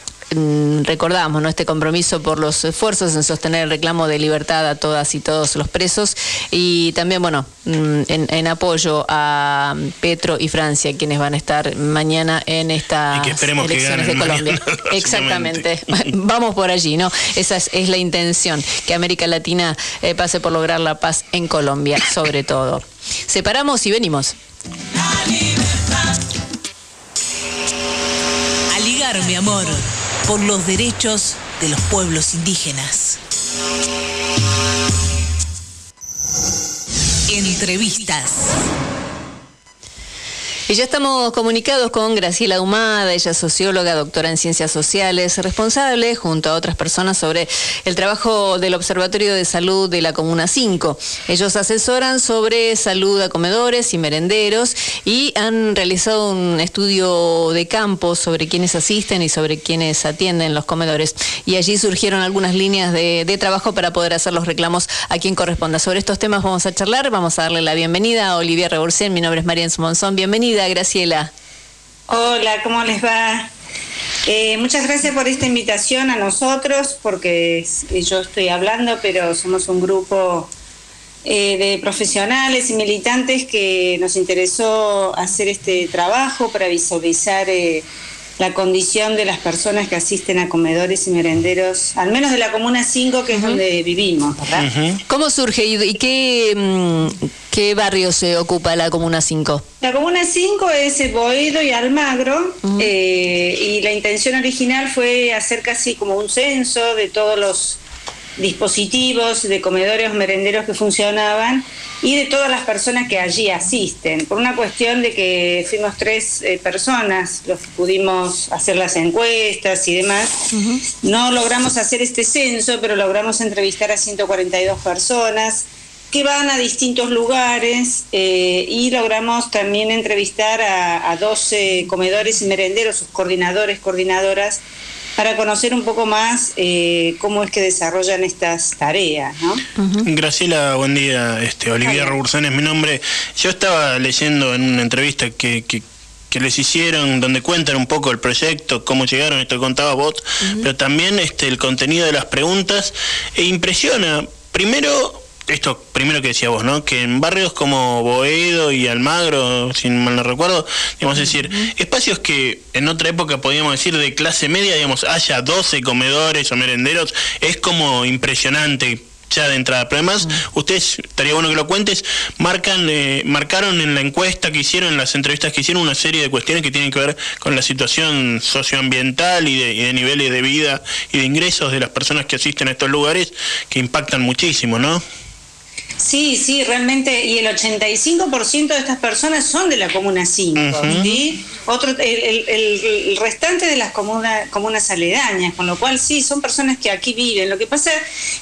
recordamos ¿no? este compromiso por los esfuerzos en sostener el reclamo de libertad a todas y todos los presos. Y también bueno mm, en, en apoyo a Petro y Francia quienes van a estar mañana en estas elecciones de Colombia. mañana, exactamente. Vamos por allí no esa es, es la intención que América Latina eh, pase por lograr la paz en Colombia sobre todo. Separamos y venimos. A ligar, mi amor, por los derechos de los pueblos indígenas. Entrevistas. Y ya estamos comunicados con Graciela Humada, ella es socióloga, doctora en ciencias sociales, responsable junto a otras personas sobre el trabajo del Observatorio de Salud de la Comuna 5. Ellos asesoran sobre salud a comedores y merenderos y han realizado un estudio de campo sobre quienes asisten y sobre quienes atienden los comedores. Y allí surgieron algunas líneas de, trabajo para poder hacer los reclamos a quien corresponda. Sobre estos temas vamos a charlar, vamos a darle la bienvenida a Olivia Reborcén, mi nombre es María Monzón, bienvenida Graciela. Hola, ¿cómo les va? Eh, muchas gracias por esta invitación a nosotros, porque yo estoy hablando, pero somos un grupo eh, de profesionales y militantes que nos interesó hacer este trabajo para visualizar eh, la condición de las personas que asisten a comedores y merenderos, al menos de la Comuna 5, que es donde vivimos, ¿verdad? ¿Cómo surge y, y qué, mm, qué barrio se ocupa la Comuna 5? La Comuna 5 es Boedo y Almagro eh, y la intención original fue hacer casi como un censo de todos los dispositivos de comedores merenderos que funcionaban y de todas las personas que allí asisten. Por una cuestión de que fuimos tres eh, personas los que pudimos hacer las encuestas y demás, no logramos hacer este censo, pero logramos entrevistar a 142 personas que van a distintos lugares eh, y logramos también entrevistar a, a 12 comedores y merenderos, sus coordinadores, coordinadoras, para conocer un poco más eh, cómo es que desarrollan estas tareas. ¿no? Graciela, buen día. Este, Olivia Roburzán es mi nombre. Yo estaba leyendo en una entrevista que, que, que les hicieron, donde cuentan un poco el proyecto, cómo llegaron, esto contaba vos, pero también este, el contenido de las preguntas, e impresiona, primero, esto primero que decía vos, ¿no? Que en barrios como Boedo y Almagro, si mal no recuerdo, digamos, es decir, espacios que en otra época podíamos decir de clase media, digamos, haya 12 comedores o merenderos, es como impresionante ya de entrada. Pero además, ustedes, estaría bueno que lo cuentes, marcan, eh, marcaron en la encuesta que hicieron, en las entrevistas que hicieron, una serie de cuestiones que tienen que ver con la situación socioambiental y de, y de niveles de vida y de ingresos de las personas que asisten a estos lugares, que impactan muchísimo, ¿no? Sí, sí, realmente, y el 85% de estas personas son de la Comuna 5, Ujú. ¿sí? Otro, el, el- el- restante de las comuna- comunas aledañas, con lo cual sí, son personas que aquí viven. Lo que pasa,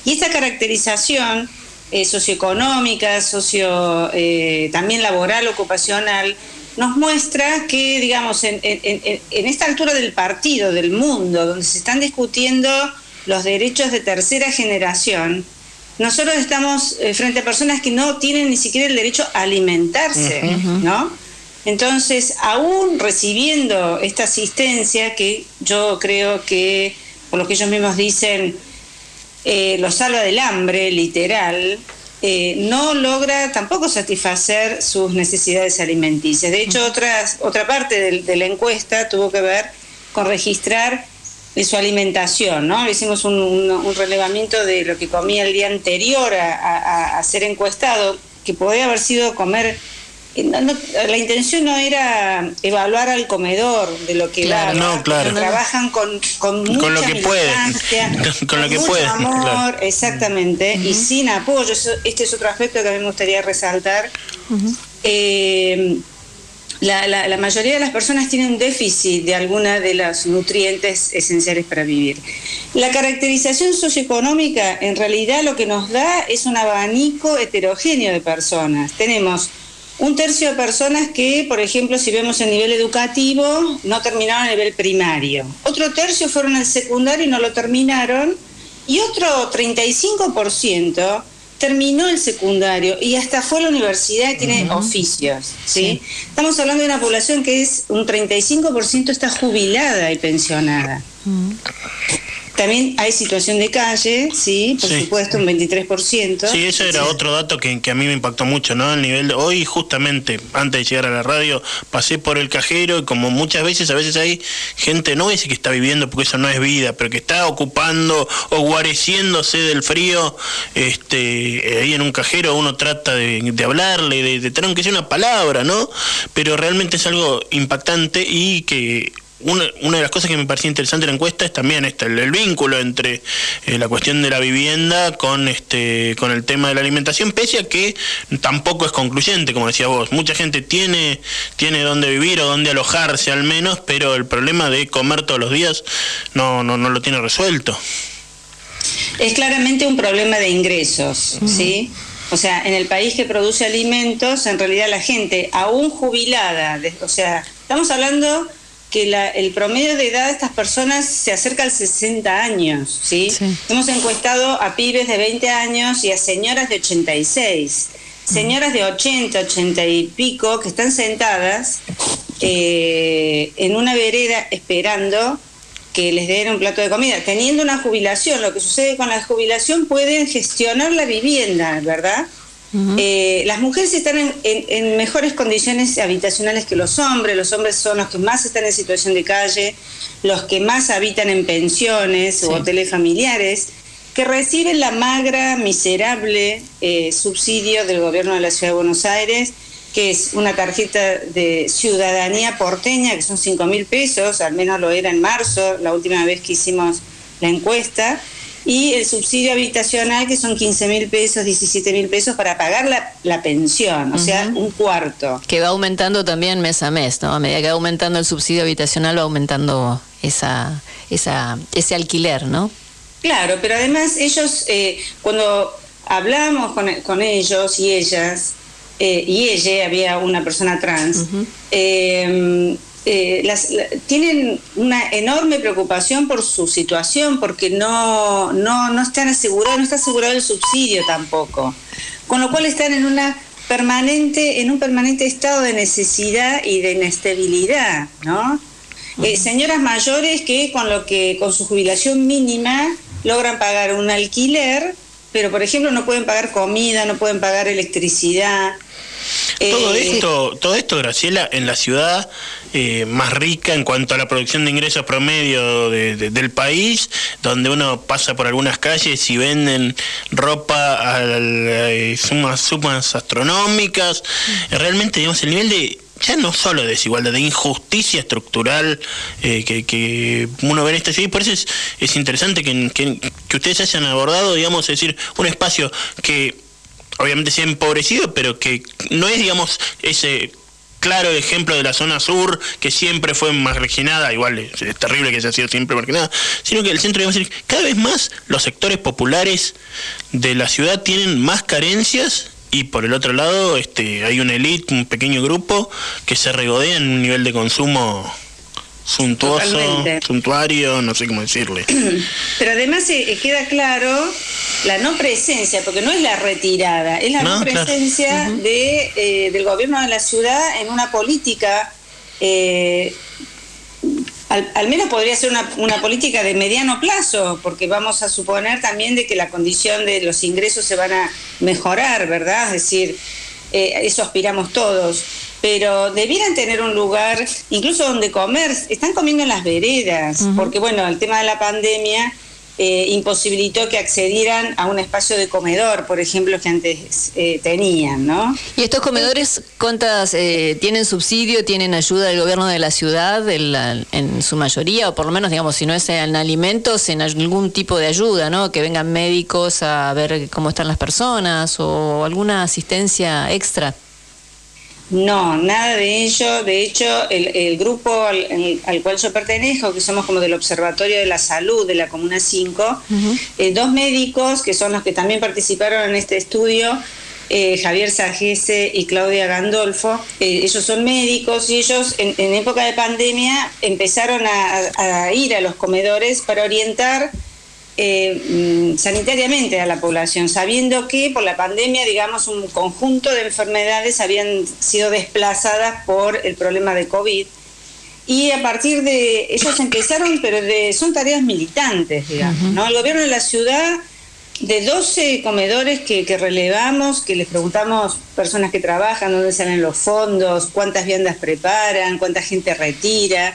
y esta caracterización eh, socioeconómica, socio, eh, también laboral, ocupacional, nos muestra que, digamos, en, en- en- en esta altura del partido, del mundo, donde se están discutiendo los derechos de tercera generación, nosotros estamos eh, frente a personas que no tienen ni siquiera el derecho a alimentarse. ¿no? Entonces, aún recibiendo esta asistencia, que yo creo que, por lo que ellos mismos dicen, eh, lo salva del hambre, literal, eh, no logra tampoco satisfacer sus necesidades alimenticias. De hecho, otras, otra parte de, la encuesta tuvo que ver con registrar de su alimentación, ¿no? Hicimos un, un- un relevamiento de lo que comía el día anterior a, a- a ser encuestado, que podría haber sido comer. eh, no- no- la intención no era evaluar al comedor de lo que Claro, da, no, claro. trabajan con, con mucha Con lo que pueden. militancia, Con lo que mucho pueden, amor, claro. exactamente, y sin apoyo. Eso- Este es otro aspecto que a mí me gustaría resaltar. Eh, la, la- mayoría de las personas tienen déficit de alguna de los nutrientes esenciales para vivir. La caracterización socioeconómica en realidad lo que nos da es un abanico heterogéneo de personas. Tenemos un tercio de personas que, por ejemplo, si vemos el nivel educativo, no terminaron el nivel primario. Otro tercio fueron al secundario y no lo terminaron. Y otro 35% terminó el secundario y hasta fue a la universidad y tiene oficios. ¿sí? Estamos hablando de una población que es un 35% está jubilada y pensionada. También hay situación de calle, sí, por Sí. supuesto, un 23%. Sí, eso era otro dato que, que a mí me impactó mucho, ¿no? El nivel de, hoy justamente antes de llegar a la radio pasé por el cajero y como muchas veces, a veces hay gente, no decir que está viviendo porque eso no es vida, pero que está ocupando o guareciéndose del frío, este, eh, ahí en un cajero uno trata de, de hablarle, de, de tener aunque sea una palabra, ¿no? Pero realmente es algo impactante y que una, una de las cosas que me parecía interesante de la encuesta es también esta, el, el vínculo entre eh, la cuestión de la vivienda con este con el tema de la alimentación, pese a que tampoco es concluyente, como decía vos. Mucha gente tiene, tiene dónde vivir o dónde alojarse al menos, pero el problema de comer todos los días no, no, no lo tiene resuelto. Es claramente un problema de ingresos, ¿sí? O sea, en el país que produce alimentos, en realidad la gente, aún jubilada, de- o sea, estamos hablando que la- el promedio de edad de estas personas se acerca al 60 años, ¿sí? Hemos encuestado a pibes de 20 años y a señoras de 86. Señoras de 80, 80 y pico que están sentadas eh, en una vereda esperando que les den un plato de comida. Teniendo una jubilación, lo que sucede con la jubilación, pueden gestionar la vivienda, ¿verdad? Eh, las mujeres están en, en- en mejores condiciones habitacionales que los hombres. Los hombres son los que más están en situación de calle, los que más habitan en pensiones o hoteles familiares, que reciben la magra, miserable eh, subsidio del gobierno de la Ciudad de Buenos Aires, que es una tarjeta de ciudadanía porteña, que son 5 mil pesos, al menos lo era en marzo, la última vez que hicimos la encuesta, y el subsidio habitacional que son 15 mil pesos, 17 mil pesos para pagar la, la pensión, o sea, un cuarto. Que va aumentando también mes a mes, ¿no? A medida que va aumentando el subsidio habitacional, va aumentando esa, esa, ese alquiler, ¿no? Claro, pero además ellos, eh, cuando hablamos con, con ellos y ellas, eh, y ella, había una persona trans, eh, eh, las- la- tienen una enorme preocupación por su situación porque no, no, no están asegurados, no está asegurado el subsidio tampoco. Con lo cual están en una permanente, en un permanente estado de necesidad y de inestabilidad, ¿no? Eh, señoras mayores que con lo que, con su jubilación mínima, logran pagar un alquiler, pero por ejemplo no pueden pagar comida, no pueden pagar electricidad. Todo Eh, esto, todo esto, Graciela, en la ciudad eh, más rica en cuanto a la producción de ingresos promedio de- de- del país, donde uno pasa por algunas calles y venden ropa a eh, sumas, sumas astronómicas. Realmente, digamos, el nivel de ya no solo de desigualdad, de injusticia estructural eh, que, que uno ve en esta ciudad. Y por eso es, es interesante que, que- que ustedes hayan abordado, digamos, es decir, un espacio que obviamente se ha empobrecido, pero que no es, digamos, ese claro ejemplo de la zona sur, que siempre fue marginada, igual es, terrible que haya sido siempre marginada, sino que el centro, digamos, cada vez más los sectores populares de la ciudad tienen más carencias y por el otro lado este hay una elite, un pequeño grupo que se regodea en un nivel de consumo suntuoso, Totalmente. suntuario, no sé cómo decirle. Pero además eh, eh, queda claro la no presencia, porque no es la retirada, es la no, No, claro. presencia de, eh, del gobierno de la ciudad en una política, eh, al, al menos podría ser una, una política de mediano plazo, porque vamos a suponer también de que la condición de los ingresos se van a mejorar, ¿verdad? Es decir, eso aspiramos todos. Pero debieran tener un lugar, incluso donde comer. Están comiendo en las veredas, porque bueno, el tema de la pandemia eh, imposibilitó que accedieran a un espacio de comedor, por ejemplo, que antes eh, tenían, ¿no? ¿Y estos comedores cuántas eh, tienen subsidio, tienen ayuda del gobierno de la ciudad en, la- en su mayoría, o por lo menos, digamos, si no es en alimentos, en algún tipo de ayuda, ¿no? Que vengan médicos a ver cómo están las personas o alguna asistencia extra. No, nada de ello. De hecho, el, el grupo al, el- al cual yo pertenezco, que somos como del Observatorio de la Salud de la Comuna 5, eh, dos médicos que son los que también participaron en este estudio, eh, Javier Sagese y Claudia Gandolfo, eh, ellos son médicos y ellos en, en época de pandemia empezaron a, a ir a los comedores para orientar eh, mm, sanitariamente a la población, sabiendo que por la pandemia, digamos, un conjunto de enfermedades habían sido desplazadas por el problema de COVID. Y a partir de ellos empezaron, pero de, son tareas militantes, digamos, ¿no? El gobierno de la ciudad, de 12 comedores que, que relevamos, que les preguntamos personas que trabajan, dónde salen los fondos, cuántas viandas preparan, cuánta gente retira,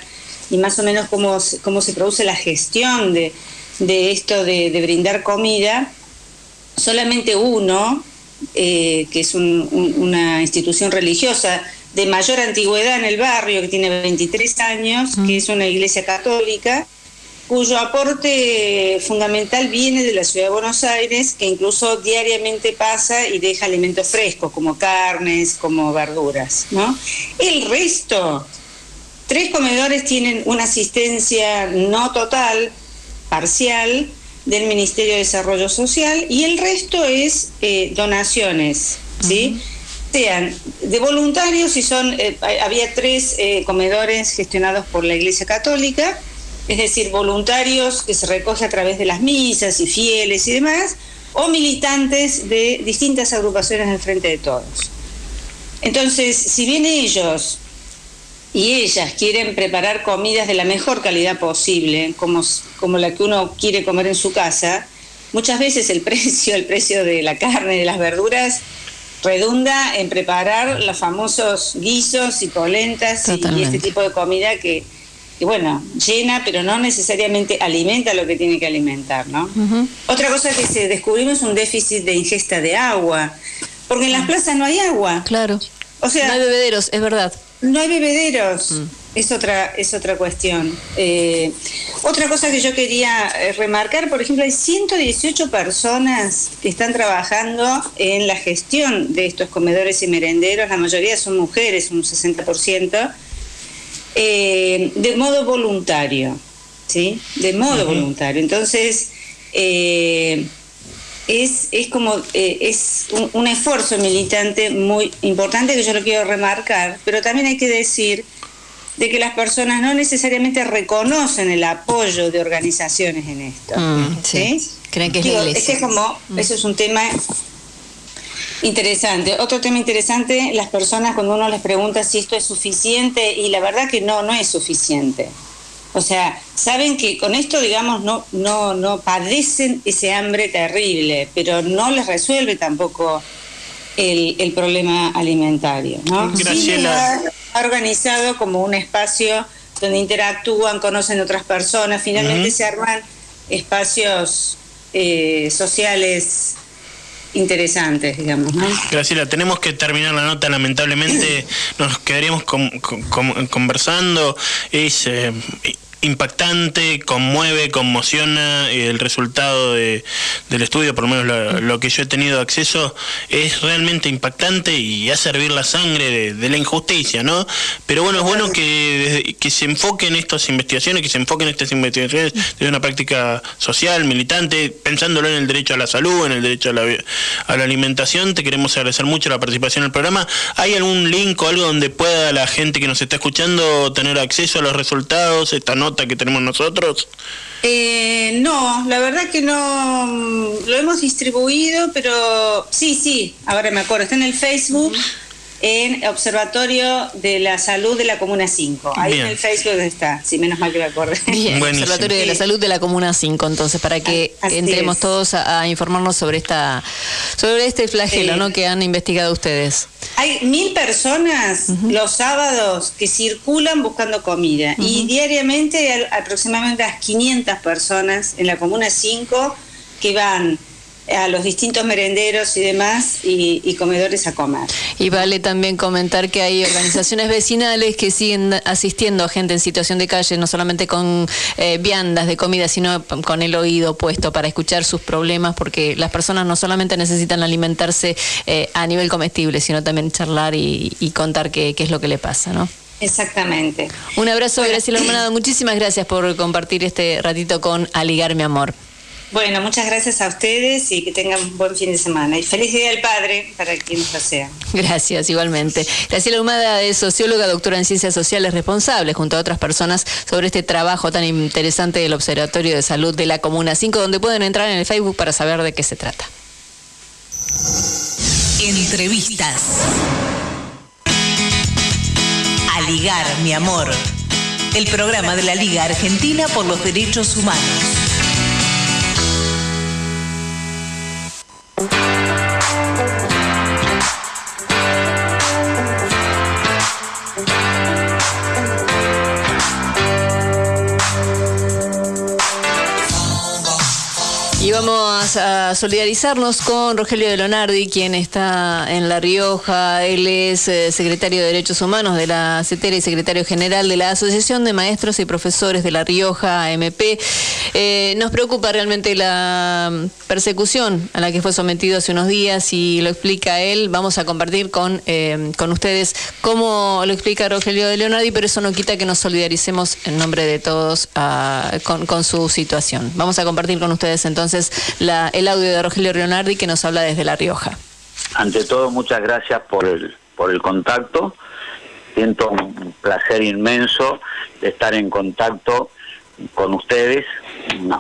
y más o menos cómo, cómo se produce la gestión de, de esto de, de brindar comida, solamente uno, eh, que es un- un- una institución religiosa de mayor antigüedad en el barrio, que tiene 23 años, que es una iglesia católica, cuyo aporte fundamental viene de la ciudad de Buenos Aires, que incluso diariamente pasa y deja alimentos frescos, como carnes, como verduras. ¿no? El resto, tres comedores tienen una asistencia no total, parcial, del Ministerio de Desarrollo Social, y el resto es eh, donaciones, ¿sí? sean de voluntarios, si son, eh, había tres eh, comedores gestionados por la Iglesia Católica, es decir, voluntarios que se recoge a través de las misas y fieles y demás, o militantes de distintas agrupaciones del Frente de Todos. Entonces, si bien ellos y ellas quieren preparar comidas de la mejor calidad posible, como, como la que uno quiere comer en su casa, muchas veces el precio, el precio de la carne, de las verduras, redunda en preparar los famosos guisos y polentas y- este tipo de comida que, que, bueno, llena, pero no necesariamente alimenta lo que tiene que alimentar, ¿no? Otra cosa que se descubrimos es un déficit de ingesta de agua, porque en las plazas no hay agua. Claro. O sea, no hay bebederos, es verdad. No hay bebederos. es otra, es otra cuestión. Eh, otra cosa que yo quería eh, remarcar, por ejemplo, hay 118 personas que están trabajando en la gestión de estos comedores y merenderos, la mayoría son mujeres, un 60%, eh, de modo voluntario, ¿sí? De modo voluntario. Entonces, eh, es, es como, eh, es un, un esfuerzo militante muy importante que yo lo quiero remarcar, pero también hay que decir de que las personas no necesariamente reconocen el apoyo de organizaciones en esto. Mm, sí. ¿sí? Creen que es la Digo, iglesia. que es como, Mm. eso es un tema interesante. Otro tema interesante, las personas cuando uno les pregunta si esto es suficiente, y la verdad que no, no es suficiente. O sea, saben que con esto, digamos, no, no, no padecen ese hambre terrible, pero no les resuelve tampoco el, el problema alimentario. ¿no? Graciela. Sí, ha organizado como un espacio donde interactúan, conocen otras personas, finalmente se arman espacios eh, sociales interesantes, digamos. ¿no? Graciela, tenemos que terminar la nota, lamentablemente nos quedaríamos con- con- con- conversando. Es eh, impactante, conmueve, conmociona el resultado de- del estudio, por lo menos lo, que yo he tenido acceso, es realmente impactante y hace hervir la sangre de, de la injusticia, ¿no? Pero bueno, es bueno que, que se enfoquen estas investigaciones, que se enfoquen estas investigaciones desde una práctica social, militante, pensándolo en el derecho a la salud, en el derecho a la, a la alimentación. Te queremos agradecer mucho la participación en el programa. ¿Hay algún link o algo donde pueda la gente que nos está escuchando tener acceso a los resultados, esta nota que tenemos nosotros? Eh, no, la verdad que no mm, lo hemos distribuido, pero sí, sí, ahora me acuerdo, está en el Facebook, en Observatorio de la Salud de la Comuna 5. Ahí Bien. en el Facebook está, sí, menos mal que me acordé. Bien, Observatorio de la Salud de la Comuna 5, entonces, para que Así entremos es. todos a, a informarnos sobre esta sobre este flagelo Sí. ¿no? que han investigado ustedes. Hay mil personas los sábados que circulan buscando comida y diariamente hay aproximadamente unas 500 personas en la Comuna 5 que van a los distintos merenderos y demás y, y comedores a comer. Y vale también comentar que hay organizaciones vecinales que siguen asistiendo a gente en situación de calle, no solamente con eh, viandas de comida, sino con el oído puesto para escuchar sus problemas, porque las personas no solamente necesitan alimentarse eh, a nivel comestible, sino también charlar y, y contar qué, qué es lo que le pasa, ¿no? Exactamente. Un abrazo, Graciela Hermanado. Muchísimas gracias por compartir este ratito con Aligar, mi amor. Bueno, muchas gracias a ustedes y que tengan un buen fin de semana. Y feliz Día del Padre para quienes lo sean. Gracias, igualmente. Graciela Humada es socióloga, doctora en ciencias sociales, responsable junto a otras personas sobre este trabajo tan interesante del Observatorio de Salud de la Comuna 5, donde pueden entrar en el Facebook para saber de qué se trata. Entrevistas. A ligar, mi amor. El programa de la Liga Argentina por los Derechos Humanos. A solidarizarnos con Rogelio de Lonardi, quien está en La Rioja. Él es eh, secretario de Derechos Humanos de la CETERA y secretario general de la Asociación de Maestros y Profesores de La Rioja, AMP. Eh, nos preocupa realmente la persecución a la que fue sometido hace unos días y lo explica él. Vamos a compartir con, eh, con ustedes cómo lo explica Rogelio de Leonardi, pero eso no quita que nos solidaricemos en nombre de todos ah, con su situación. Vamos a compartir con ustedes entonces la- el audio de Rogelio Leonardi que nos habla desde La Rioja. Ante todo, muchas gracias por el, por el contacto. Siento un placer inmenso de estar en contacto con ustedes.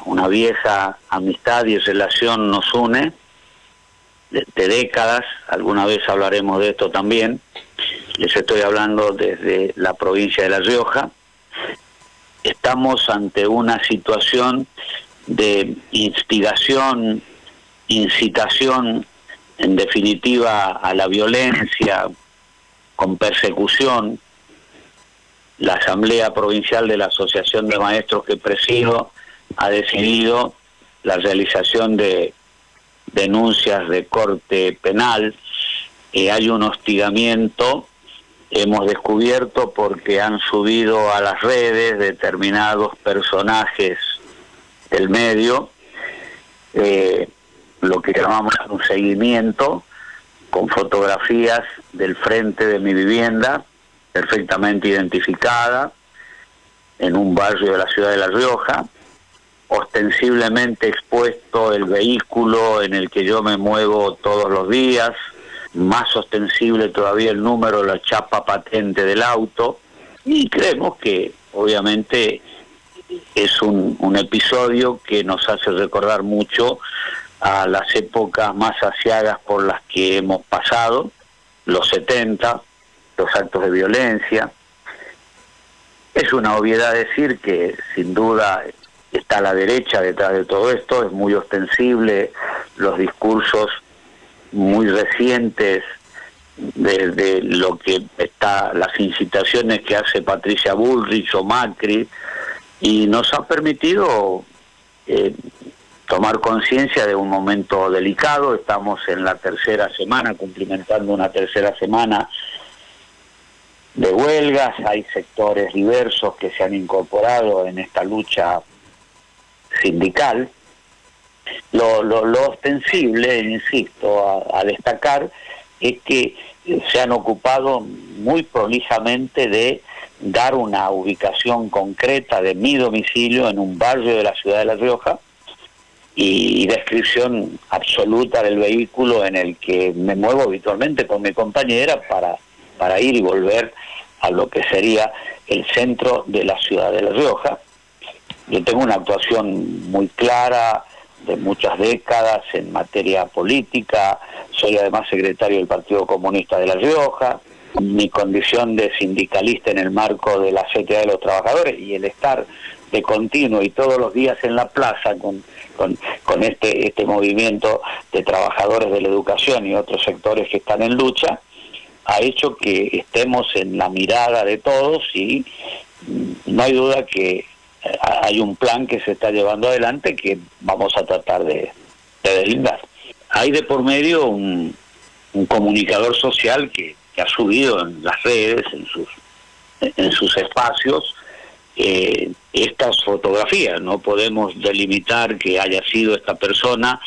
Una, vieja amistad y relación nos une de, de décadas. Alguna vez hablaremos de esto también. Les estoy hablando desde la provincia de La Rioja. Estamos ante una situación de instigación, incitación, en definitiva, a la violencia, con persecución. La Asamblea Provincial de la Asociación de Maestros que presido ha decidido la realización de denuncias de corte penal. Eh, hay un hostigamiento hemos descubierto porque han subido a las redes determinados personajes del medio eh, lo que llamamos un seguimiento con fotografías del frente de mi vivienda perfectamente identificada en un barrio de la ciudad de La Rioja, ostensiblemente expuesto el vehículo en el que yo me muevo todos los días, más ostensible todavía el número, la chapa patente del auto, y creemos que obviamente es un, episodio que nos hace recordar mucho a las épocas más asiagas por las que hemos pasado, los 70, los actos de violencia. Es una obviedad decir que sin duda está la derecha detrás de todo esto, es muy ostensible los discursos muy recientes de, de lo que está, las incitaciones que hace Patricia Bullrich o Macri, y nos ha permitido eh, tomar conciencia de un momento delicado. Estamos en la tercera semana, cumplimentando una tercera semana de huelgas. Hay sectores diversos que se han incorporado en esta lucha sindical. Lo, lo, lo ostensible, insisto, a, a destacar es que se han ocupado muy prolijamente de dar una ubicación concreta de mi domicilio en un barrio de la ciudad de La Rioja y descripción absoluta del vehículo en el que me muevo habitualmente con mi compañera para, para ir y volver a lo que sería el centro de la ciudad de La Rioja. Yo tengo una actuación muy clara de muchas décadas en materia política, soy además secretario del Partido Comunista de La Rioja, mi condición de sindicalista en el marco de la CTA de los Trabajadores y el estar de continuo y todos los días en la plaza con, con, este, este movimiento de trabajadores de la educación y otros sectores que están en lucha, ha hecho que estemos en la mirada de todos y no hay duda que hay un plan que se está llevando adelante que vamos a tratar de, de deslindar. Hay de por medio un comunicador social que, que ha subido en las redes, en sus, en sus espacios, eh, estas fotografías. No podemos delimitar que haya sido esta persona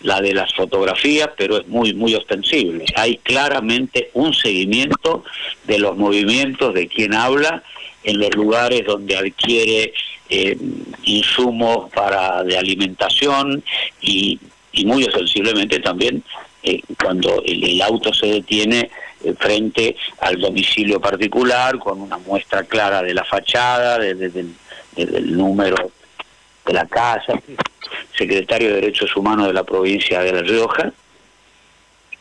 la de las fotografías, pero es muy, muy ostensible. Hay claramente un seguimiento de los movimientos de quien habla en los lugares donde adquiere eh, insumos para de alimentación y, y muy ostensiblemente también eh, cuando el, auto se detiene frente al domicilio particular con una muestra clara de la fachada, desde el, desde el número de la casa, secretario de Derechos Humanos de la provincia de La Rioja,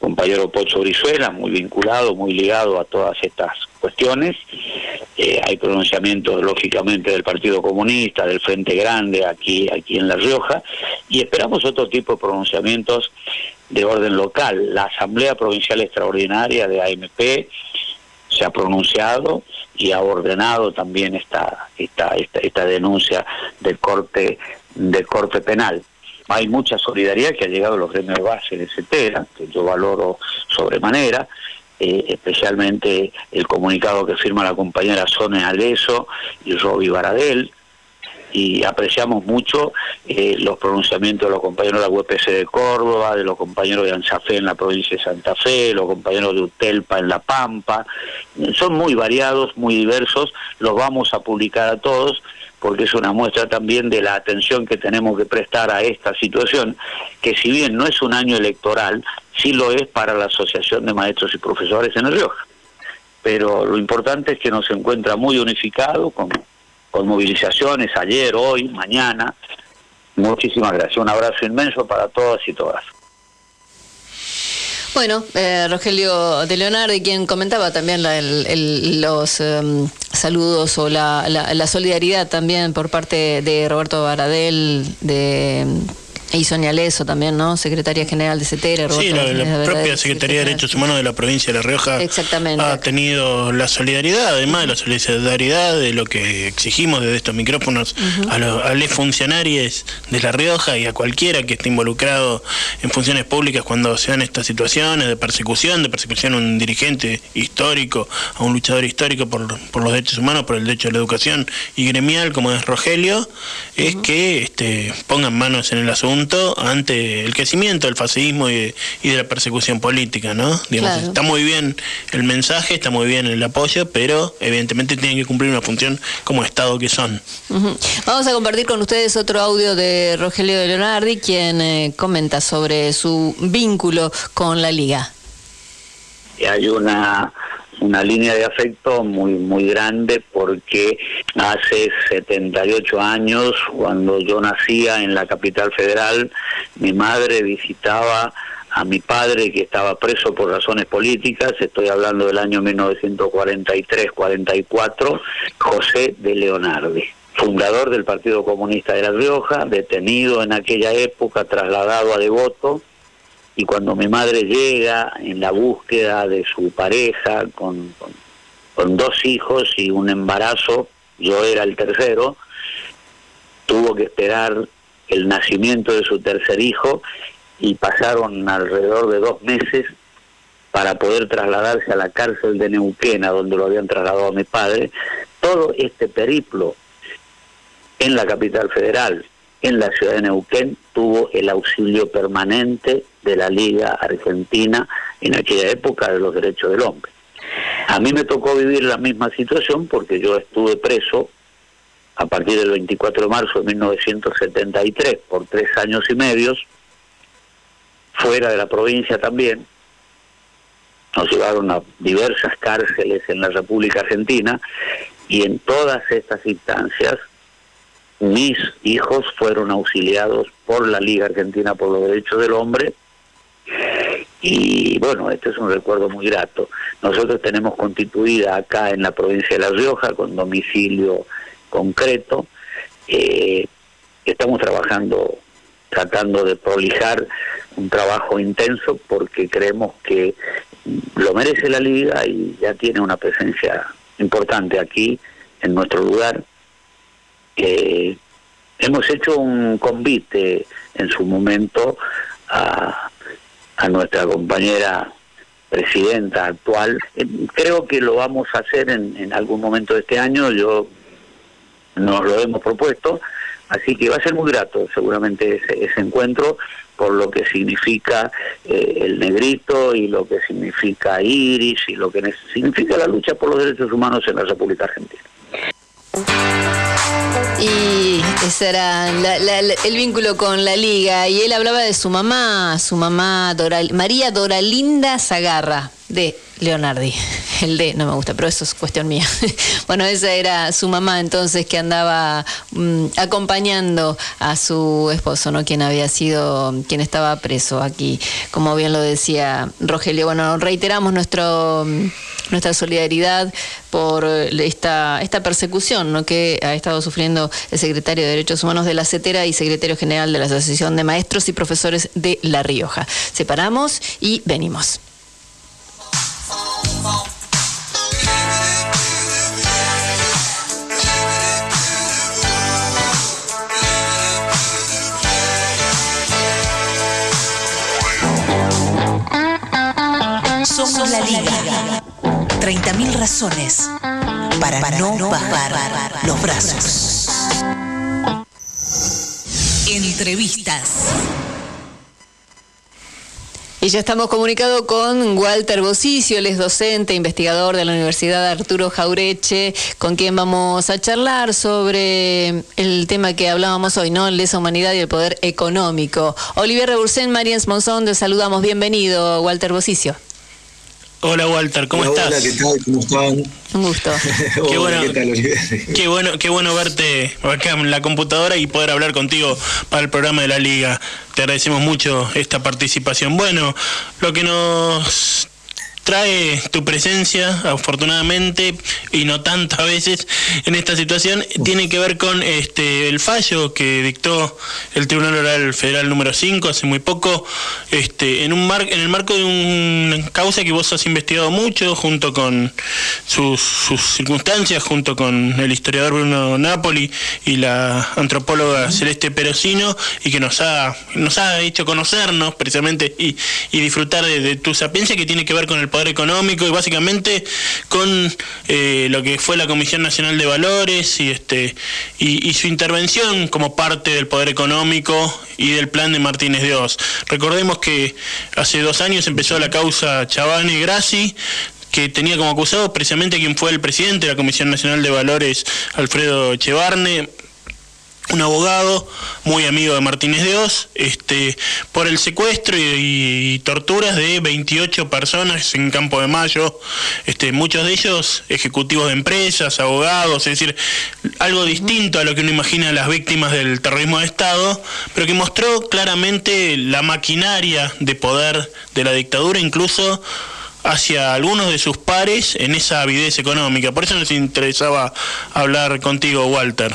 compañero Pocho Brizuela, muy vinculado, muy ligado a todas estas cuestiones. Eh, hay pronunciamientos, lógicamente, del Partido Comunista, del Frente Grande, aquí, aquí en La Rioja, y esperamos otro tipo de pronunciamientos de orden local. La Asamblea Provincial Extraordinaria de AMP se ha pronunciado y ha ordenado también esta, esta, esta, esta denuncia del corte, del corte penal hay mucha solidaridad que ha llegado a los gremios de base de CETERA, que yo valoro sobremanera, eh, especialmente el comunicado que firma la compañera Sonia Aleso y Roby Baradel, y apreciamos mucho eh, los pronunciamientos de los compañeros de la UPC de Córdoba, de los compañeros de Anzafé en la provincia de Santa Fe, los compañeros de Utelpa en La Pampa, son muy variados, muy diversos, los vamos a publicar a todos porque es una muestra también de la atención que tenemos que prestar a esta situación, que si bien no es un año electoral, sí lo es para la Asociación de Maestros y Profesores en El Rioja. Pero lo importante es que nos encuentra muy unificado, con, con movilizaciones ayer, hoy, mañana. Muchísimas gracias. Un abrazo inmenso para todas y todas. Bueno, eh, Rogelio de Leonardo, quien comentaba también los um, saludos o la, la, la, solidaridad también por parte de Roberto Baradel, de Y Sonia Leso también, ¿no? Secretaria General de CETERA. Sí, la, Verdad, propia Secretaría de Derechos Humanos de la provincia de La Rioja Exactamente. ha tenido la solidaridad, además de la solidaridad de lo que exigimos desde estos micrófonos a, los, a los funcionarios de La Rioja y a cualquiera que esté involucrado en funciones públicas cuando se dan estas situaciones de persecución, de persecución a un dirigente histórico, a un luchador histórico por, por los derechos humanos, por el derecho a la educación y gremial como es Rogelio, es que este, pongan manos en el asunto ante el crecimiento del fascismo y de, y de la persecución política, ¿no? Digamos, Claro. Está muy bien el mensaje, está muy bien el apoyo, pero evidentemente tienen que cumplir una función como Estado que son. Vamos a compartir con ustedes otro audio de Rogelio de Leonardi, quien eh, comenta sobre su vínculo con la liga. Y hay una una línea de afecto muy muy grande porque hace 78 años cuando yo nacía en la capital federal mi madre visitaba a mi padre que estaba preso por razones políticas. Estoy hablando del año 1943-44 José de Leonardi fundador del Partido Comunista de La Rioja detenido en aquella época trasladado a Devoto y cuando mi madre llega en la búsqueda de su pareja con, dos hijos y un embarazo, yo era el tercero, tuvo que esperar el nacimiento de su tercer hijo y pasaron alrededor de dos meses para poder trasladarse a la cárcel de Neuquén, a donde lo habían trasladado a mi padre. Todo este periplo en la capital federal, en la ciudad de Neuquén, tuvo el auxilio permanente de la Liga Argentina en aquella época de los derechos del hombre. A mí me tocó vivir la misma situación porque yo estuve preso a partir del 24 de marzo de 1973 por tres años y medios, fuera de la provincia también. Nos llevaron a diversas cárceles en la República Argentina y en todas estas instancias mis hijos fueron auxiliados por la Liga Argentina por los Derechos del Hombre y bueno, este es un recuerdo muy grato. Nosotros tenemos constituida acá en la provincia de La Rioja con domicilio concreto. Eh, estamos trabajando, tratando de prolijar un trabajo intenso porque creemos que lo merece la liga y ya tiene una presencia importante aquí en nuestro lugar. Eh, hemos hecho un convite en su momento a, a nuestra compañera presidenta actual. Eh, creo que lo vamos a hacer en, en algún momento de este año. Yo nos lo hemos propuesto, así que va a ser muy grato seguramente ese, ese encuentro por lo que significa eh, el negrito y lo que significa Iris y lo que significa la lucha por los derechos humanos en la República Argentina. Y ese era la- el vínculo con la liga. Y él hablaba de su mamá, su mamá Doral- María Doralinda Zagarra, de Leonardi. El de no me gusta, pero eso es cuestión mía. bueno, esa era su mamá entonces que andaba mm, acompañando a su esposo, ¿no? Quien había sido, quien estaba preso aquí, como bien lo decía Rogelio. Bueno, reiteramos nuestro mm, nuestra solidaridad por esta, esta persecución ¿no? que ha estado sufriendo el secretario de Derechos Humanos de la CETERA y secretario general de la Asociación de Maestros y Profesores de La Rioja. Separamos y venimos. Somos la Liga. 30.000 razones para, no bajar los brazos. Entrevistas. Y ya estamos comunicados con Walter Bosicio, él es docente, investigador de la Universidad Arturo Jaureche, con quien vamos a charlar sobre el tema que hablábamos hoy, ¿no? Lesa humanidad y el poder económico. Olivier Rebursen, Mariens Monzón, te saludamos. Bienvenido, Walter Bosicio. Hola Walter, ¿cómo Hola, estás? Hola, ¿qué tal? ¿Cómo están? Un gusto. Qué Hola, bueno, ¿qué tal, qué bueno, qué bueno verte acá en la computadora y poder hablar contigo para el programa de la liga. Te agradecemos mucho esta participación. Bueno, lo que nos trae tu presencia, afortunadamente, y no tanto a veces en esta situación, tiene que ver con este el fallo que dictó el Tribunal Oral Federal número 5 hace muy poco, este, en un mar, en el marco de una causa que vos has investigado mucho, junto con sus, sus circunstancias, junto con el historiador Bruno Napoli y la antropóloga Celeste Perosino, y que nos ha, nos ha hecho conocernos precisamente y, y disfrutar de, de tu sapiencia que tiene que ver con el poder económico y básicamente con eh, lo que fue la Comisión Nacional de Valores y este y, su intervención como parte del poder económico y del plan de Martínez de. Recordemos que hace dos años empezó la causa Chavane Grassi que tenía como acusado precisamente quien fue el presidente de la Comisión Nacional de Valores, Alfredo Chevarne, un abogado muy amigo de Martínez de Oz, este, por el secuestro y, y torturas de 28 personas en Campo de Mayo, este, muchos de ellos ejecutivos de empresas, abogados, es decir, algo distinto a lo que uno imagina las víctimas del terrorismo de Estado, pero que mostró claramente la maquinaria de poder de la dictadura, incluso hacia algunos de sus pares en esa avidez económica. Por eso nos interesaba hablar contigo, Walter.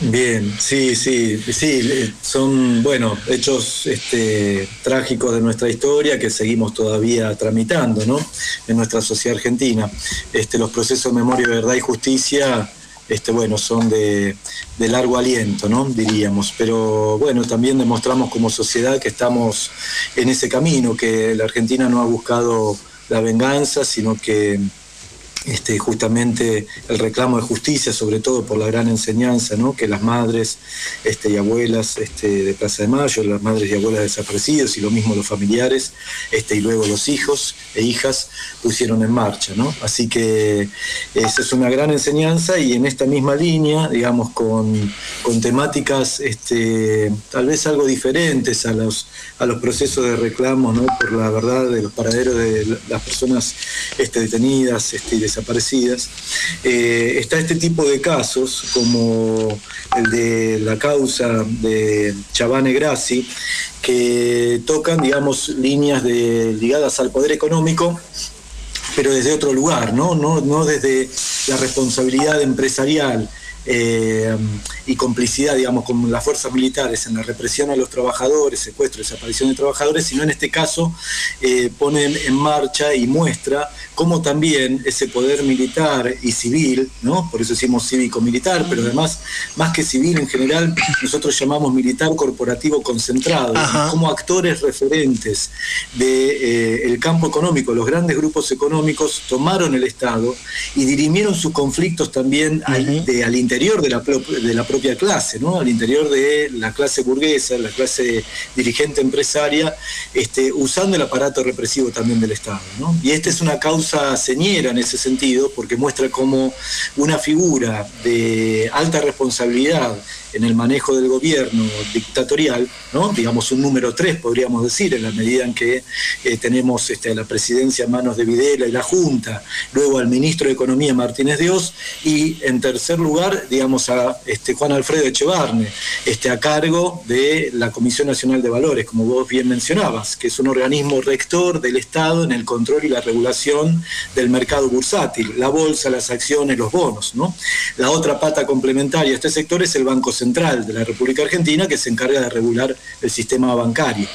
Bien, sí, sí, sí, eh, son, bueno, hechos este, trágicos de nuestra historia que seguimos todavía tramitando, ¿no? En nuestra sociedad argentina. Este, los procesos de memoria, verdad y justicia, este, bueno, son de, de largo aliento, ¿no? Diríamos. Pero bueno, también demostramos como sociedad que estamos en ese camino, que la Argentina no ha buscado la venganza, sino que este, justamente el reclamo de justicia, sobre todo por la gran enseñanza ¿no? que las madres este, y abuelas este, de Plaza de Mayo, las madres y abuelas desaparecidos y lo mismo los familiares, este, y luego los hijos e hijas pusieron en marcha. Así que esa es una gran enseñanza y en esta misma línea, digamos, con, con temáticas este, tal vez algo diferentes a los, a los procesos de reclamo ¿no? por la verdad de los paraderos de las personas este, detenidas desaparecidas, eh, está este tipo de casos como el de la causa de Chavane Grassi, que tocan, digamos, líneas ligadas al poder económico pero desde otro lugar, ¿no? No, no desde la responsabilidad empresarial eh, y complicidad, digamos, con las fuerzas militares en la represión a los trabajadores, secuestro, desaparición de trabajadores, sino en este caso eh, ponen en marcha y muestra cómo también ese poder militar y civil, ¿no? Por eso decimos cívico-militar, pero además, más que civil en general, nosotros llamamos militar corporativo concentrado, como actores referentes del campo económico, los grandes grupos económicos tomaron el Estado y dirimieron sus conflictos también al, de- al interior de la, de la propia clase, ¿no? al interior de la clase burguesa, la clase dirigente empresaria, este, usando el aparato represivo también del Estado. ¿no? Y esta es una causa señera en ese sentido, porque muestra cómo una figura de alta responsabilidad en el manejo del gobierno dictatorial, digamos un número tres podríamos decir, en la medida en que eh, tenemos este, la presidencia en manos de Videla y la Junta, luego al ministro de Economía Martínez de Oz y en tercer lugar, digamos a este, Juan Alfredo Echevarne, este, a cargo de la Comisión Nacional de Valores, como vos bien mencionabas, que es un organismo rector del Estado en el control y la regulación del mercado bursátil, la bolsa, las acciones, los bonos. ¿no? La otra pata complementaria a este sector es el Banco Central de la República Argentina, que se encarga de regular el sistema bancario.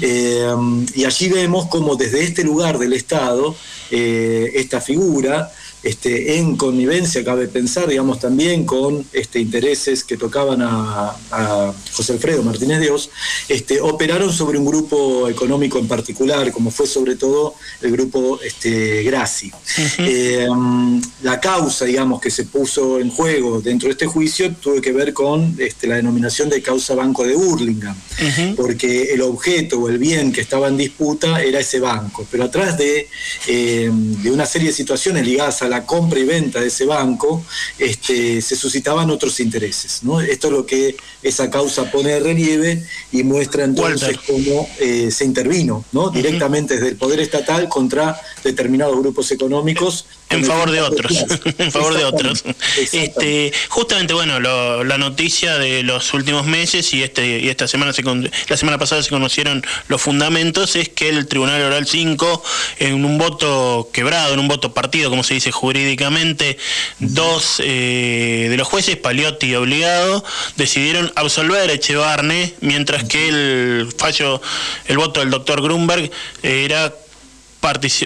Eh, y allí vemos cómo desde este lugar del Estado, eh, esta figura, este, en connivencia, cabe pensar, digamos, también con este, intereses que tocaban a, a José Alfredo Martínez de Oz, este, operaron sobre un grupo económico en particular, como fue sobre todo el grupo este, Grassi. Eh, la causa, digamos, que se puso en juego dentro de este juicio tuvo que ver con este, la denominación de causa Banco de Burlingame, porque el objeto o el bien que estaba en disputa era ese banco, pero atrás de, eh, de una serie de situaciones ligadas a la compra y venta de ese banco, este, se suscitaban otros intereses. ¿no? Esto es lo que esa causa pone de relieve y muestra entonces cómo eh, se intervino ¿no? directamente desde el poder estatal contra determinados grupos económicos en favor de otros, en favor de otros. Este, justamente, bueno, lo- la noticia de los últimos meses y este y esta semana se con- la semana pasada se conocieron los fundamentos es que el Tribunal Oral 5 en un voto quebrado, en un voto partido, como se dice jurídicamente, dos eh, de los jueces, Paliotti y Obligado, decidieron absolver a Echevarne, mientras que el fallo, el voto del doctor Grunberg era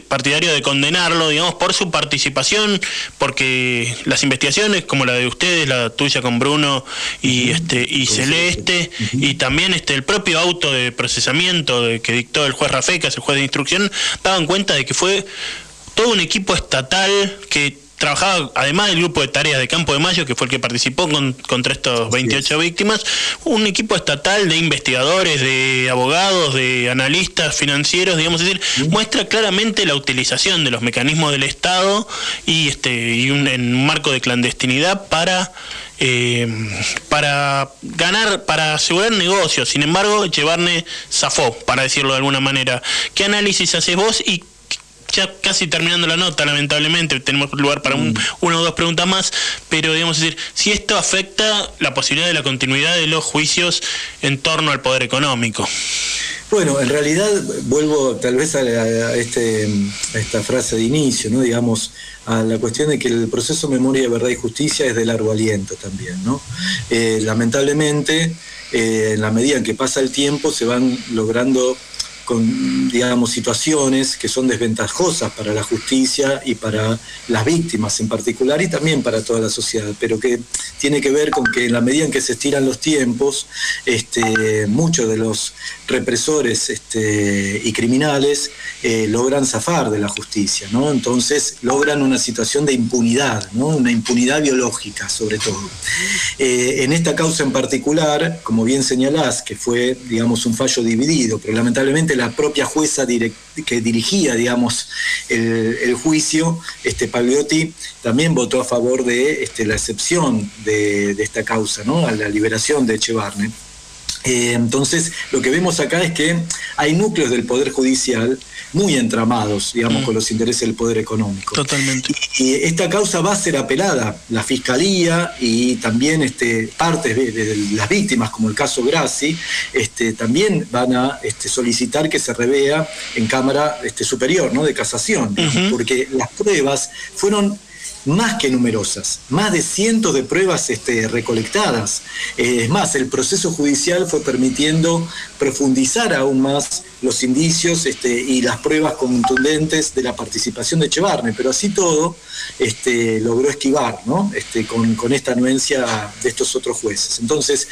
partidario de condenarlo, digamos, por su participación, porque las investigaciones, como la de ustedes, la tuya con Bruno y este y Celeste, y también este el propio auto de procesamiento de- que dictó el juez Rafecas, el juez de instrucción, daban cuenta de que fue todo un equipo estatal que trabajaba, además del grupo de tareas de Campo de Mayo, que fue el que participó con- contra estos 28 víctimas, un equipo estatal de investigadores, de abogados, de analistas financieros, digamos, es decir, muestra claramente la utilización de los mecanismos del Estado y este y un, en un marco de clandestinidad para eh, para ganar, para asegurar negocios. Sin embargo, Echevarne zafó, para decirlo de alguna manera. ¿Qué análisis haces vos y ya casi terminando la nota, lamentablemente, tenemos lugar para un- una o dos preguntas más, pero digamos es decir, si esto afecta la posibilidad de la continuidad de los juicios en torno al poder económico. Bueno, en realidad vuelvo tal vez a, la- a este, a esta frase de inicio, ¿no? digamos, a la cuestión de que el proceso Memoria, Verdad y Justicia es de largo aliento también. ¿no? Eh, lamentablemente, eh, en la medida en que pasa el tiempo, se van logrando con, digamos, situaciones que son desventajosas para la justicia y para las víctimas en particular y también para toda la sociedad, pero que tiene que ver con que en la medida en que se estiran los tiempos, este, muchos de los represores este, y criminales eh, logran zafar de la justicia, ¿no? Entonces logran una situación de impunidad, ¿no? Una impunidad biológica sobre todo. Eh, en esta causa en particular, como bien señalás, que fue, digamos, un fallo dividido, pero lamentablemente la propia jueza que dirigía, digamos, el, el juicio, este Pagliotti, también votó a favor de este, la excepción de, de esta causa, ¿no? A la liberación de Echevarne. Eh, entonces, lo que vemos acá es que hay núcleos del Poder Judicial muy entramados, digamos, con los intereses del Poder Económico. Totalmente. Y esta causa va a ser apelada. La Fiscalía y también este, partes de, de las víctimas, como el caso Grassi, este, también van a este, solicitar que se revea en Cámara este, Superior, ¿no? de casación, porque las pruebas fueron más que numerosas, más de cientos de pruebas este, recolectadas. Eh, es más, el proceso judicial fue permitiendo profundizar aún más los indicios este, y las pruebas contundentes de la participación de Echevarne, pero así todo este, logró esquivar ¿no? este, con, con esta anuencia de estos otros jueces. Entonces,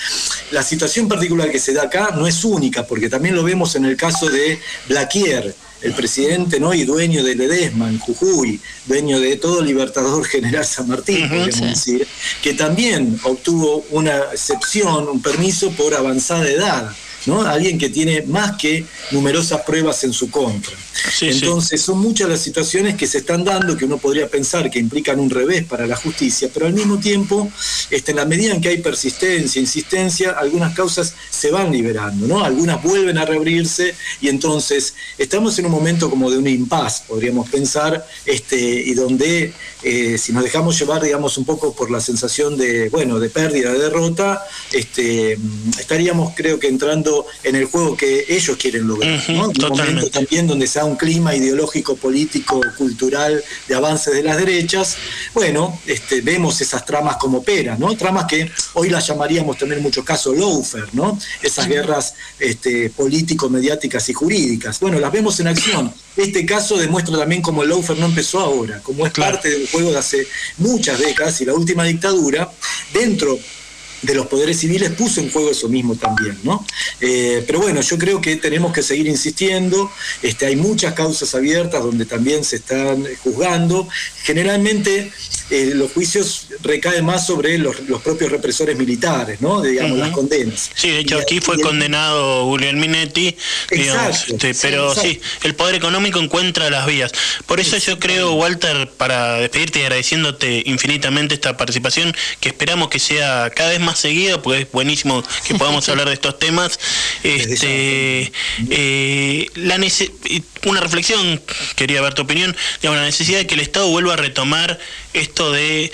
la situación particular que se da acá no es única, porque también lo vemos en el caso de Blaquier, el presidente ¿no? y dueño de Ledesma en Jujuy, dueño de todo Libertador General San Martín, decir, que también obtuvo una excepción, un permiso por avanzada edad. ¿no? Alguien que tiene más que numerosas pruebas en su contra. Entonces, son muchas las situaciones que se están dando que uno podría pensar que implican un revés para la justicia, pero al mismo tiempo, este, en la medida en que hay persistencia, insistencia, algunas causas se van liberando, ¿no? Algunas vuelven a reabrirse y entonces estamos en un momento como de un impas, podríamos pensar, este, y donde eh, si nos dejamos llevar, digamos, un poco por la sensación de, bueno, de pérdida, de derrota, este, estaríamos, creo que, entrando en el juego que ellos quieren lograr, ¿no? Un momento también donde se un clima ideológico, político, cultural, de avances de las derechas. Bueno, este, vemos esas tramas como operan, ¿no? Tramas que hoy las llamaríamos también en muchos casos lawfare, ¿no? Esas guerras este, político-mediáticas y jurídicas. Bueno, las vemos en acción. Este caso demuestra también cómo el lawfare no empezó ahora, como es parte del juego de hace muchas décadas y la última dictadura, dentro de los poderes civiles puso en juego eso mismo también, ¿no? Eh, pero bueno, yo creo que tenemos que seguir insistiendo, este, hay muchas causas abiertas donde también se están juzgando, generalmente eh, los juicios recaen más sobre los, los propios represores militares, ¿no? Digamos, las condenas. Sí, de hecho Y- aquí fue el- condenado Guglielminetti, digamos, Exacto, este, sí, pero exacto. sí, el poder económico encuentra las vías. Por eso yo creo, Walter, para despedirte y agradeciéndote infinitamente esta participación, que esperamos que sea cada vez más más seguido, porque es buenísimo que podamos hablar de estos temas. Este, eh, la una reflexión, quería ver tu opinión, digamos, la necesidad de que el Estado vuelva a retomar esto de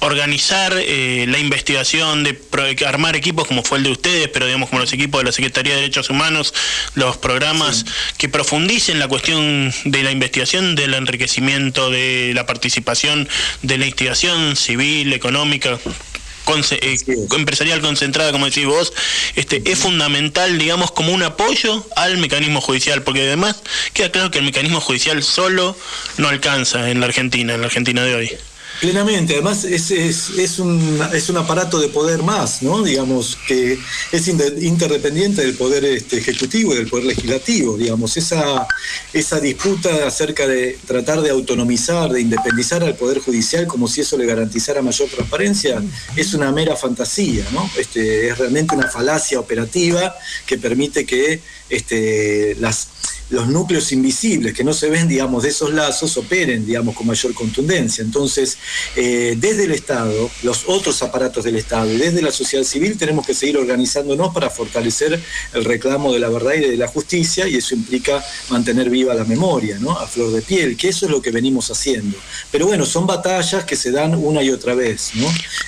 organizar eh, la investigación, de armar equipos como fue el de ustedes, pero digamos como los equipos de la Secretaría de Derechos Humanos, los programas que profundicen la cuestión de la investigación, del enriquecimiento, de la participación, de la investigación civil, económica, conce- eh, empresarial concentrada, como decís vos, este, es fundamental, digamos, como un apoyo al mecanismo judicial, porque además queda claro que el mecanismo judicial solo no alcanza en la Argentina, en la Argentina de hoy. Plenamente, además es, es, es, un, es un aparato de poder más, ¿no? Digamos, que es inter- interdependiente del poder este, ejecutivo y del poder legislativo, digamos, esa, esa disputa acerca de tratar de autonomizar, de independizar al poder judicial como si eso le garantizara mayor transparencia, es una mera fantasía, ¿no? Este, es realmente una falacia operativa que permite que este, las los núcleos invisibles que no se ven, digamos, de esos lazos operen, digamos, con mayor contundencia. Entonces, eh, desde el Estado, los otros aparatos del Estado y desde la sociedad civil tenemos que seguir organizándonos para fortalecer el reclamo de la verdad y de la justicia y eso implica mantener viva la memoria, ¿no? A flor de piel, que eso es lo que venimos haciendo. Pero bueno, son batallas que se dan una y otra vez.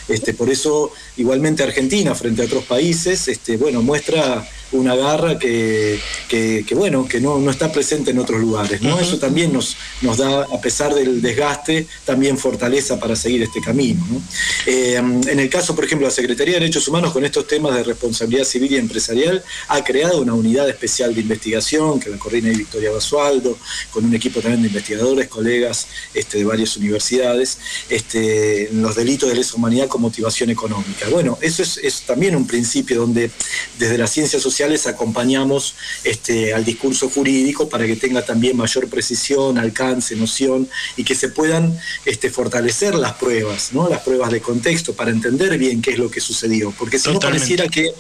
Este, por eso, igualmente Argentina, frente a otros países, este, bueno, muestra una garra que, que, que, bueno, que no, no está presente en otros lugares. ¿no? Eso también nos, nos da, a pesar del desgaste, también fortaleza para seguir este camino. ¿no? Eh, en el caso, por ejemplo, la Secretaría de Derechos Humanos con estos temas de responsabilidad civil y empresarial ha creado una unidad especial de investigación que la coordina Victoria Basualdo, con un equipo también de investigadores, colegas este, de varias universidades, este, los delitos de lesa humanidad con motivación económica. Bueno, eso es, es también un principio donde desde las ciencias sociales acompañamos este, al discurso jurídico para que tenga también mayor precisión, alcance, noción y que se puedan este, fortalecer las pruebas, ¿no? las pruebas de contexto para entender bien qué es lo que sucedió. Porque si no pareciera que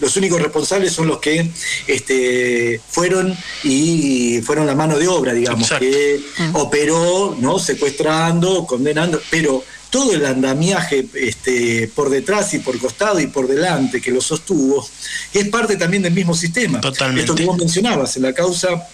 los únicos responsables son los que este, fueron y fueron la mano de obra, digamos, que operó, ¿no? secuestrando, condenando, pero todo el andamiaje este, por detrás y por costado y por delante que lo sostuvo es parte también del mismo sistema. Totalmente. Esto que vos mencionabas en la causa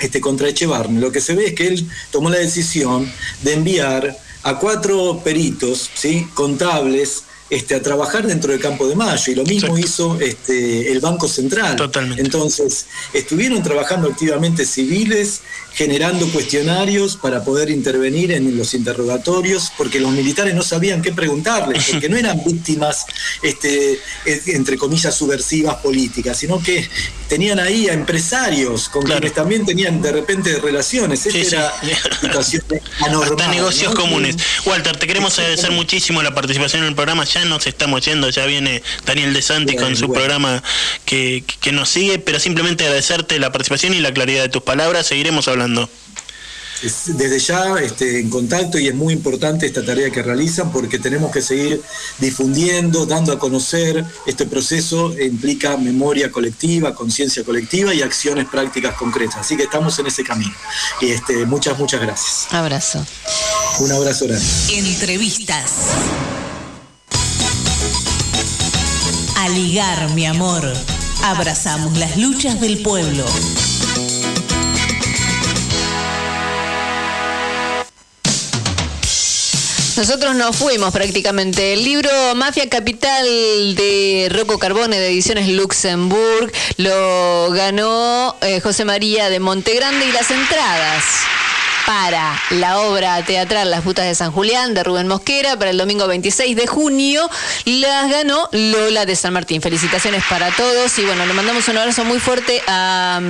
este, contra Echevarne, lo que se ve es que él tomó la decisión de enviar a cuatro peritos, ¿sí? contables, este, a trabajar dentro del Campo de Mayo, y lo mismo hizo este, el Banco Central. Totalmente. Entonces, estuvieron trabajando activamente civiles, generando cuestionarios para poder intervenir en los interrogatorios, porque los militares no sabían qué preguntarles, porque no eran víctimas, este, entre comillas, subversivas políticas, sino que tenían ahí a empresarios con quienes también tenían de repente relaciones. Esta Sí, era situación anormal. Hasta negocios ¿no? comunes. Walter, te queremos agradecer muchísimo la participación en el programa. Ya nos estamos yendo, ya viene Daniel De Santi Bueno, con su bueno. programa que, que nos sigue, pero simplemente agradecerte la participación y la claridad de tus palabras. Seguiremos hablando. Es- desde ya este, en contacto y es muy importante esta tarea que realizan porque tenemos que seguir difundiendo, dando a conocer este proceso implica memoria colectiva, conciencia colectiva y acciones prácticas concretas. Así que estamos en ese camino. Y este, muchas, muchas gracias. Abrazo. Un abrazo grande. Entrevistas. A ligar, mi amor. Abrazamos las luchas del pueblo. Nosotros nos fuimos prácticamente. El libro Mafia Capital de Rocco Carbone de Ediciones Luxemburg lo ganó eh, José María de Montegrande y las entradas para la obra teatral Las Putas de San Julián de Rubén Mosquera para el domingo 26 de junio las ganó Lola de San Martín. Felicitaciones para todos y bueno, le mandamos un abrazo muy fuerte a,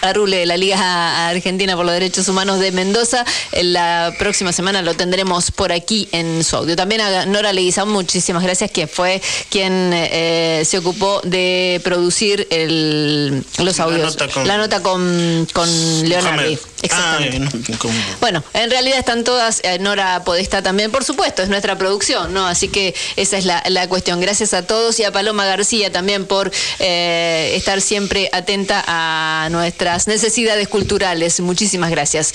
a Rule de la Liga Argentina por los Derechos Humanos de Mendoza. En la próxima semana lo tendremos por aquí en su audio. También a Nora Leguizamón, muchísimas gracias, que fue quien eh, se ocupó de producir el- los audios. nota con- La nota con, con Leonardi. Mohamed. Exactamente. Ah, no, con- Bueno, en realidad están todas, eh, Nora Podesta también, por supuesto, es nuestra producción, ¿no? Así que esa es la, cuestión. Gracias a todos y a Paloma García también por eh, estar siempre atenta a nuestras necesidades culturales. Muchísimas gracias.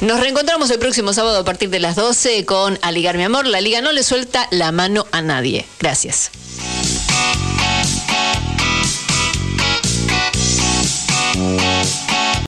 Nos reencontramos el próximo sábado a partir de las 12 con A Ligar Mi Amor. La Liga no le suelta la mano a nadie. Gracias.